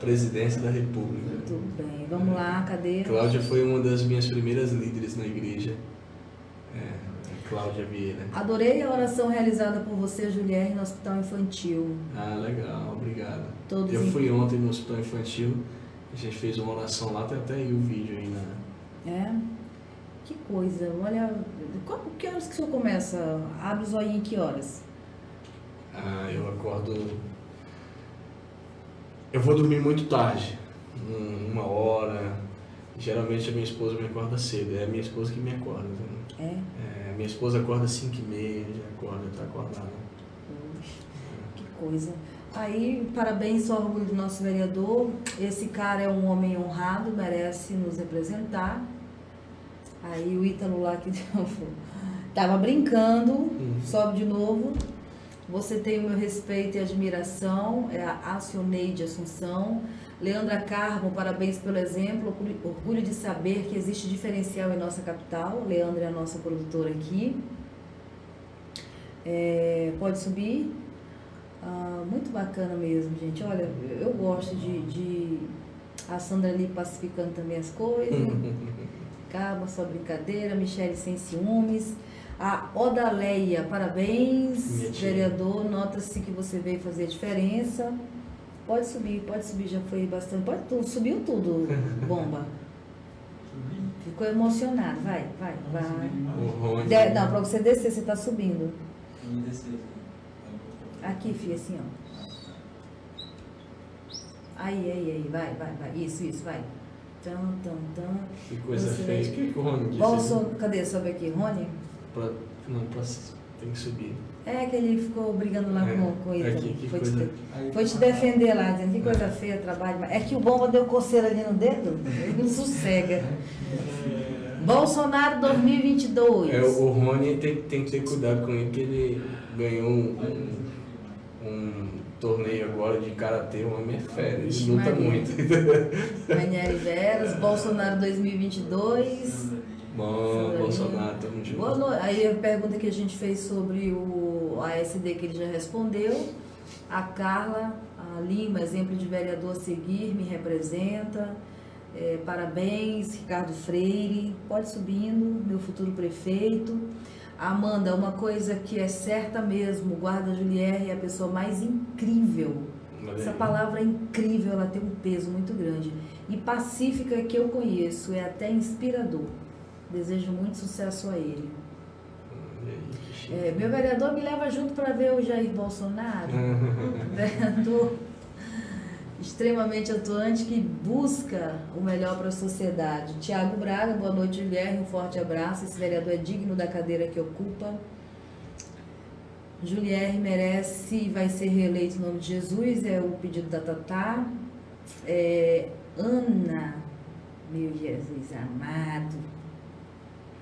Presidência da República. Muito bem, vamos lá, cadê? Cláudia foi uma das minhas primeiras líderes na igreja. É, Cláudia Vieira. Adorei a oração realizada por você, Juliette, no Hospital Infantil. Ah, legal, obrigado. Todos Eu fui ontem no Hospital Infantil, a gente fez uma oração lá, tem até aí o vídeo aí na. É? Que coisa, olha. Qual, que horas que o senhor começa? Abre os olhinhos em que horas? Ah, eu acordo eu vou dormir muito tarde, uma hora. Geralmente a minha esposa me acorda cedo, é a minha esposa que me acorda. É? é? Minha esposa acorda às 5 e meia, já acorda, está acordada. Que coisa. Aí, parabéns, só orgulho do nosso vereador. Esse cara é um homem honrado, merece nos representar. Aí o Ítalo lá que tava brincando, uhum. sobe de novo. Você tem o meu respeito e admiração, é a Acioneide Assunção. Leandra Carmo, parabéns pelo exemplo. Orgulho de saber que existe diferencial em nossa capital. Leandra é a nossa produtora aqui. É, pode subir. Ah, muito bacana mesmo, gente. Olha, eu gosto de, de a Sandra ali pacificando também as coisas. Calma, sua brincadeira. Michele sem ciúmes. A Odaleia, parabéns, vereador. Nota-se que você veio fazer a diferença. Pode subir, pode subir, já foi bastante. Pode, tu, subiu tudo, bomba. Ficou emocionado. Vai, vai, vai. De, não, para você descer, você está subindo. Aqui, filha, assim, ó. Aí, aí, aí, vai, vai, vai. Isso, isso, vai. Tão, tão, tão. Que coisa feia. Que, Rony disse? Bolso, cadê? Sobe aqui, Rony? Pra, não, pra, tem que subir. É que ele ficou brigando lá é, com, com ele. Aqui, foi, coisa... te, foi te defender lá, dizendo que coisa é. feia, trabalho. É que o bomba deu coceira ali no dedo, ele não sossega. É. Bolsonaro 2022. É, o Rony tem, tem que ter cuidado com ele, que ele ganhou um, um, um torneio agora de karatê, uma minha fera. Ele luta muito. Ranieri Veras, Bolsonaro 2022. Bom, Bolsonaro, tamo junto. Boa noite. Aí a pergunta que a gente fez sobre o ASD que ele já respondeu. A Carla a Lima, exemplo de vereador a seguir, me representa. É, parabéns, Ricardo Freire. Pode subindo, meu futuro prefeito. Amanda, uma coisa que é certa mesmo, guarda Julier é a pessoa mais incrível. Essa palavra incrível, ela tem um peso muito grande. E pacífica que eu conheço, é até inspirador. Desejo muito sucesso a ele. É, meu vereador me leva junto para ver o Jair Bolsonaro. vereador extremamente atuante que busca o melhor para a sociedade. Tiago Braga, boa noite, Guilherme, um forte abraço. Esse vereador é digno da cadeira que ocupa. Julier merece e vai ser reeleito em nome de Jesus, é o pedido da Tatá. É, Ana, meu Jesus amado,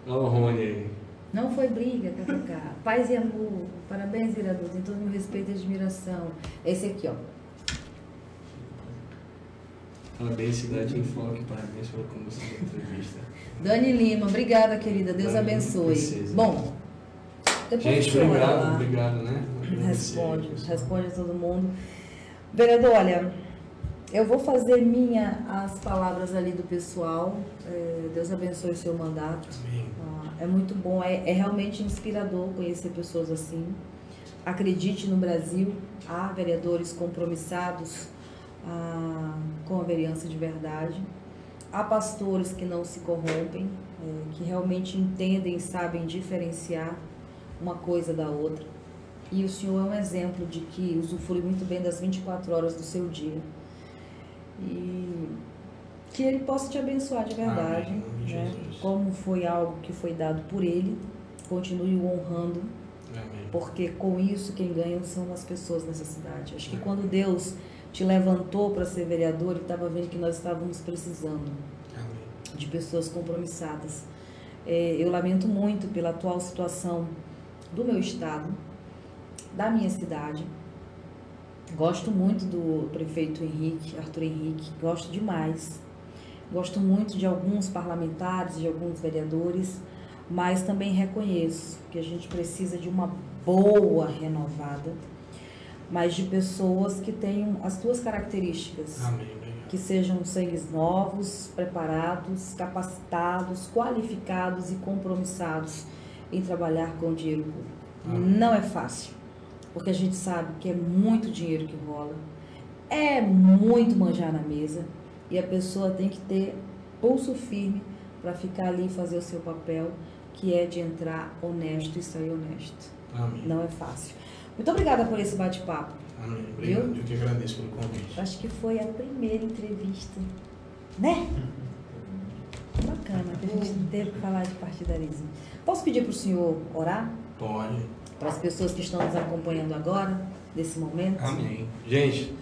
Olha o Rony aí. Não foi briga, kkk. Paz e amor. Parabéns, vereador. Tem todo o meu respeito e admiração. Esse aqui, ó. Parabéns, Cidade em Foque. Parabéns pela condução da entrevista. Dani Lima, obrigada, querida. Deus Dani, abençoe. Precisa. Bom, depois Gente, obrigado, obrigado, né? Responde, responde a todo mundo. Vereador, olha, eu vou fazer minha as palavras ali do pessoal. É, Deus abençoe o seu mandato. Ah, é muito bom, é, é, realmente inspirador conhecer pessoas assim. Acredite no Brasil, há vereadores compromissados ah, com a vereança de verdade. Há pastores que não se corrompem, é, que realmente entendem e sabem diferenciar uma coisa da outra. E o senhor é um exemplo de que usufrui muito bem das 24 horas do seu dia e que ele possa te abençoar de verdade, Amém. né? Como foi algo que foi dado por ele, continue o honrando, Amém. porque com isso quem ganha são as pessoas nessa cidade. Acho que quando Deus te levantou para ser vereador, ele estava vendo que nós estávamos precisando Amém. de pessoas compromissadas. É, eu lamento muito pela atual situação do meu estado, da minha cidade, Gosto muito do prefeito Henrique, Arthur Henrique, gosto demais. Gosto muito de alguns parlamentares, de alguns vereadores, mas também reconheço que a gente precisa de uma boa renovada, mas de pessoas que tenham as suas características. Amém. Que sejam sangues novos, preparados, capacitados, qualificados e compromissados em trabalhar com o dinheiro público. Amém. Não é fácil porque a gente sabe que é muito dinheiro que rola, é muito manjar na mesa e a pessoa tem que ter pulso firme para ficar ali e fazer o seu papel, que é de entrar honesto e sair honesto. Amém. Não é fácil. Muito obrigada por esse bate-papo. Amém. Obrigado. Eu que agradeço pelo convite. Acho que foi a primeira entrevista, né? Bacana que a gente teve que falar de partidarismo. Posso pedir para o senhor orar? Pode para as pessoas que estão nos acompanhando agora, nesse momento. Amém. Gente,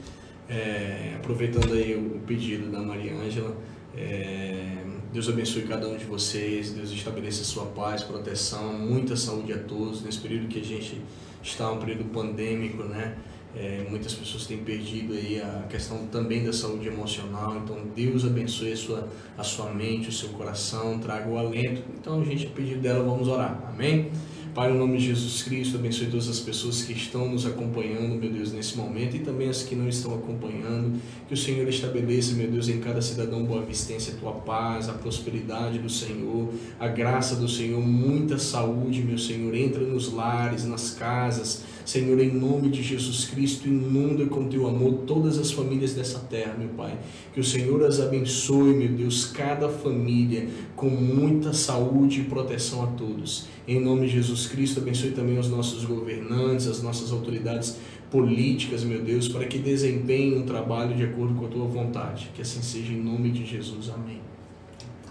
É, aproveitando aí o pedido da Maria Ângela, é, Deus abençoe cada um de vocês, Deus estabeleça sua paz, proteção, muita saúde a todos nesse período que a gente está, um período pandêmico, né? É, muitas pessoas têm perdido aí a questão também da saúde emocional, então Deus abençoe a sua, a sua mente, o seu coração, traga o alento. Então, a gente, a pedido dela, vamos orar. Amém? Pai, no nome de Jesus Cristo, abençoe todas as pessoas que estão nos acompanhando, meu Deus, nesse momento e também as que não estão acompanhando. Que o Senhor estabeleça, meu Deus, em cada cidadão boa vistência a tua paz, a prosperidade do Senhor, a graça do Senhor, muita saúde, meu Senhor. Entra nos lares, nas casas, Senhor, em nome de Jesus Cristo, inunda com teu amor todas as famílias dessa terra, meu Pai. Que o Senhor as abençoe, meu Deus, cada família com muita saúde e proteção a todos. Em nome de Jesus Cristo, abençoe também os nossos governantes, as nossas autoridades políticas, meu Deus, para que desempenhem um trabalho de acordo com a tua vontade. Que assim seja em nome de Jesus. Amém.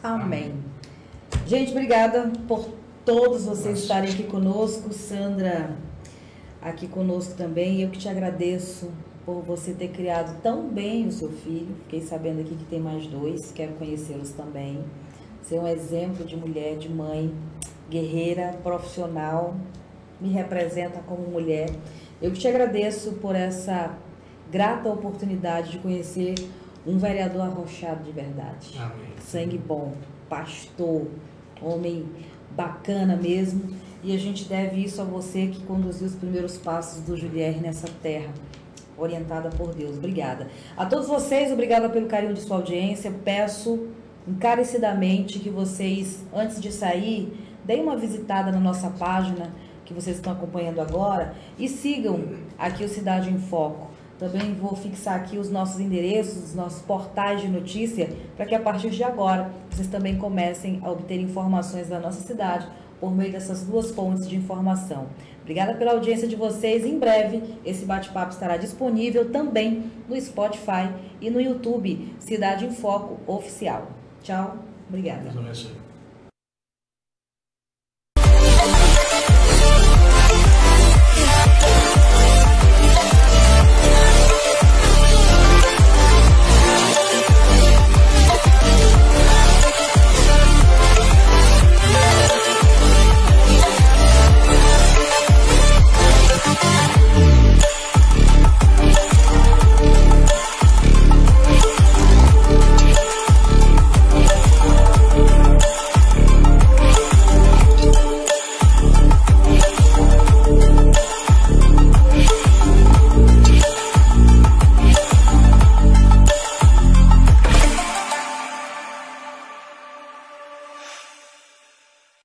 Amém. Gente, obrigada por todos vocês Nossa. estarem aqui conosco. Sandra aqui conosco também. Eu que te agradeço por você ter criado tão bem o seu filho. Fiquei sabendo aqui que tem mais dois, quero conhecê-los também. Ser um exemplo de mulher, de mãe, guerreira, profissional, me representa como mulher. Eu te agradeço por essa grata oportunidade de conhecer um vereador arrochado de verdade. Amém. Sangue bom, pastor, homem bacana mesmo. E a gente deve isso a você que conduziu os primeiros passos do Julier nessa terra, orientada por Deus. Obrigada. A todos vocês, obrigada pelo carinho de sua audiência. Peço encarecidamente que vocês, antes de sair, deem uma visitada na nossa página que vocês estão acompanhando agora e sigam aqui o Cidade em Foco. Também vou fixar aqui os nossos endereços, os nossos portais de notícia, para que a partir de agora vocês também comecem a obter informações da nossa cidade por meio dessas duas fontes de informação. Obrigada pela audiência de vocês. Em breve, esse bate-papo estará disponível também no Spotify e no YouTube Cidade em Foco Oficial. Tchau, obrigada.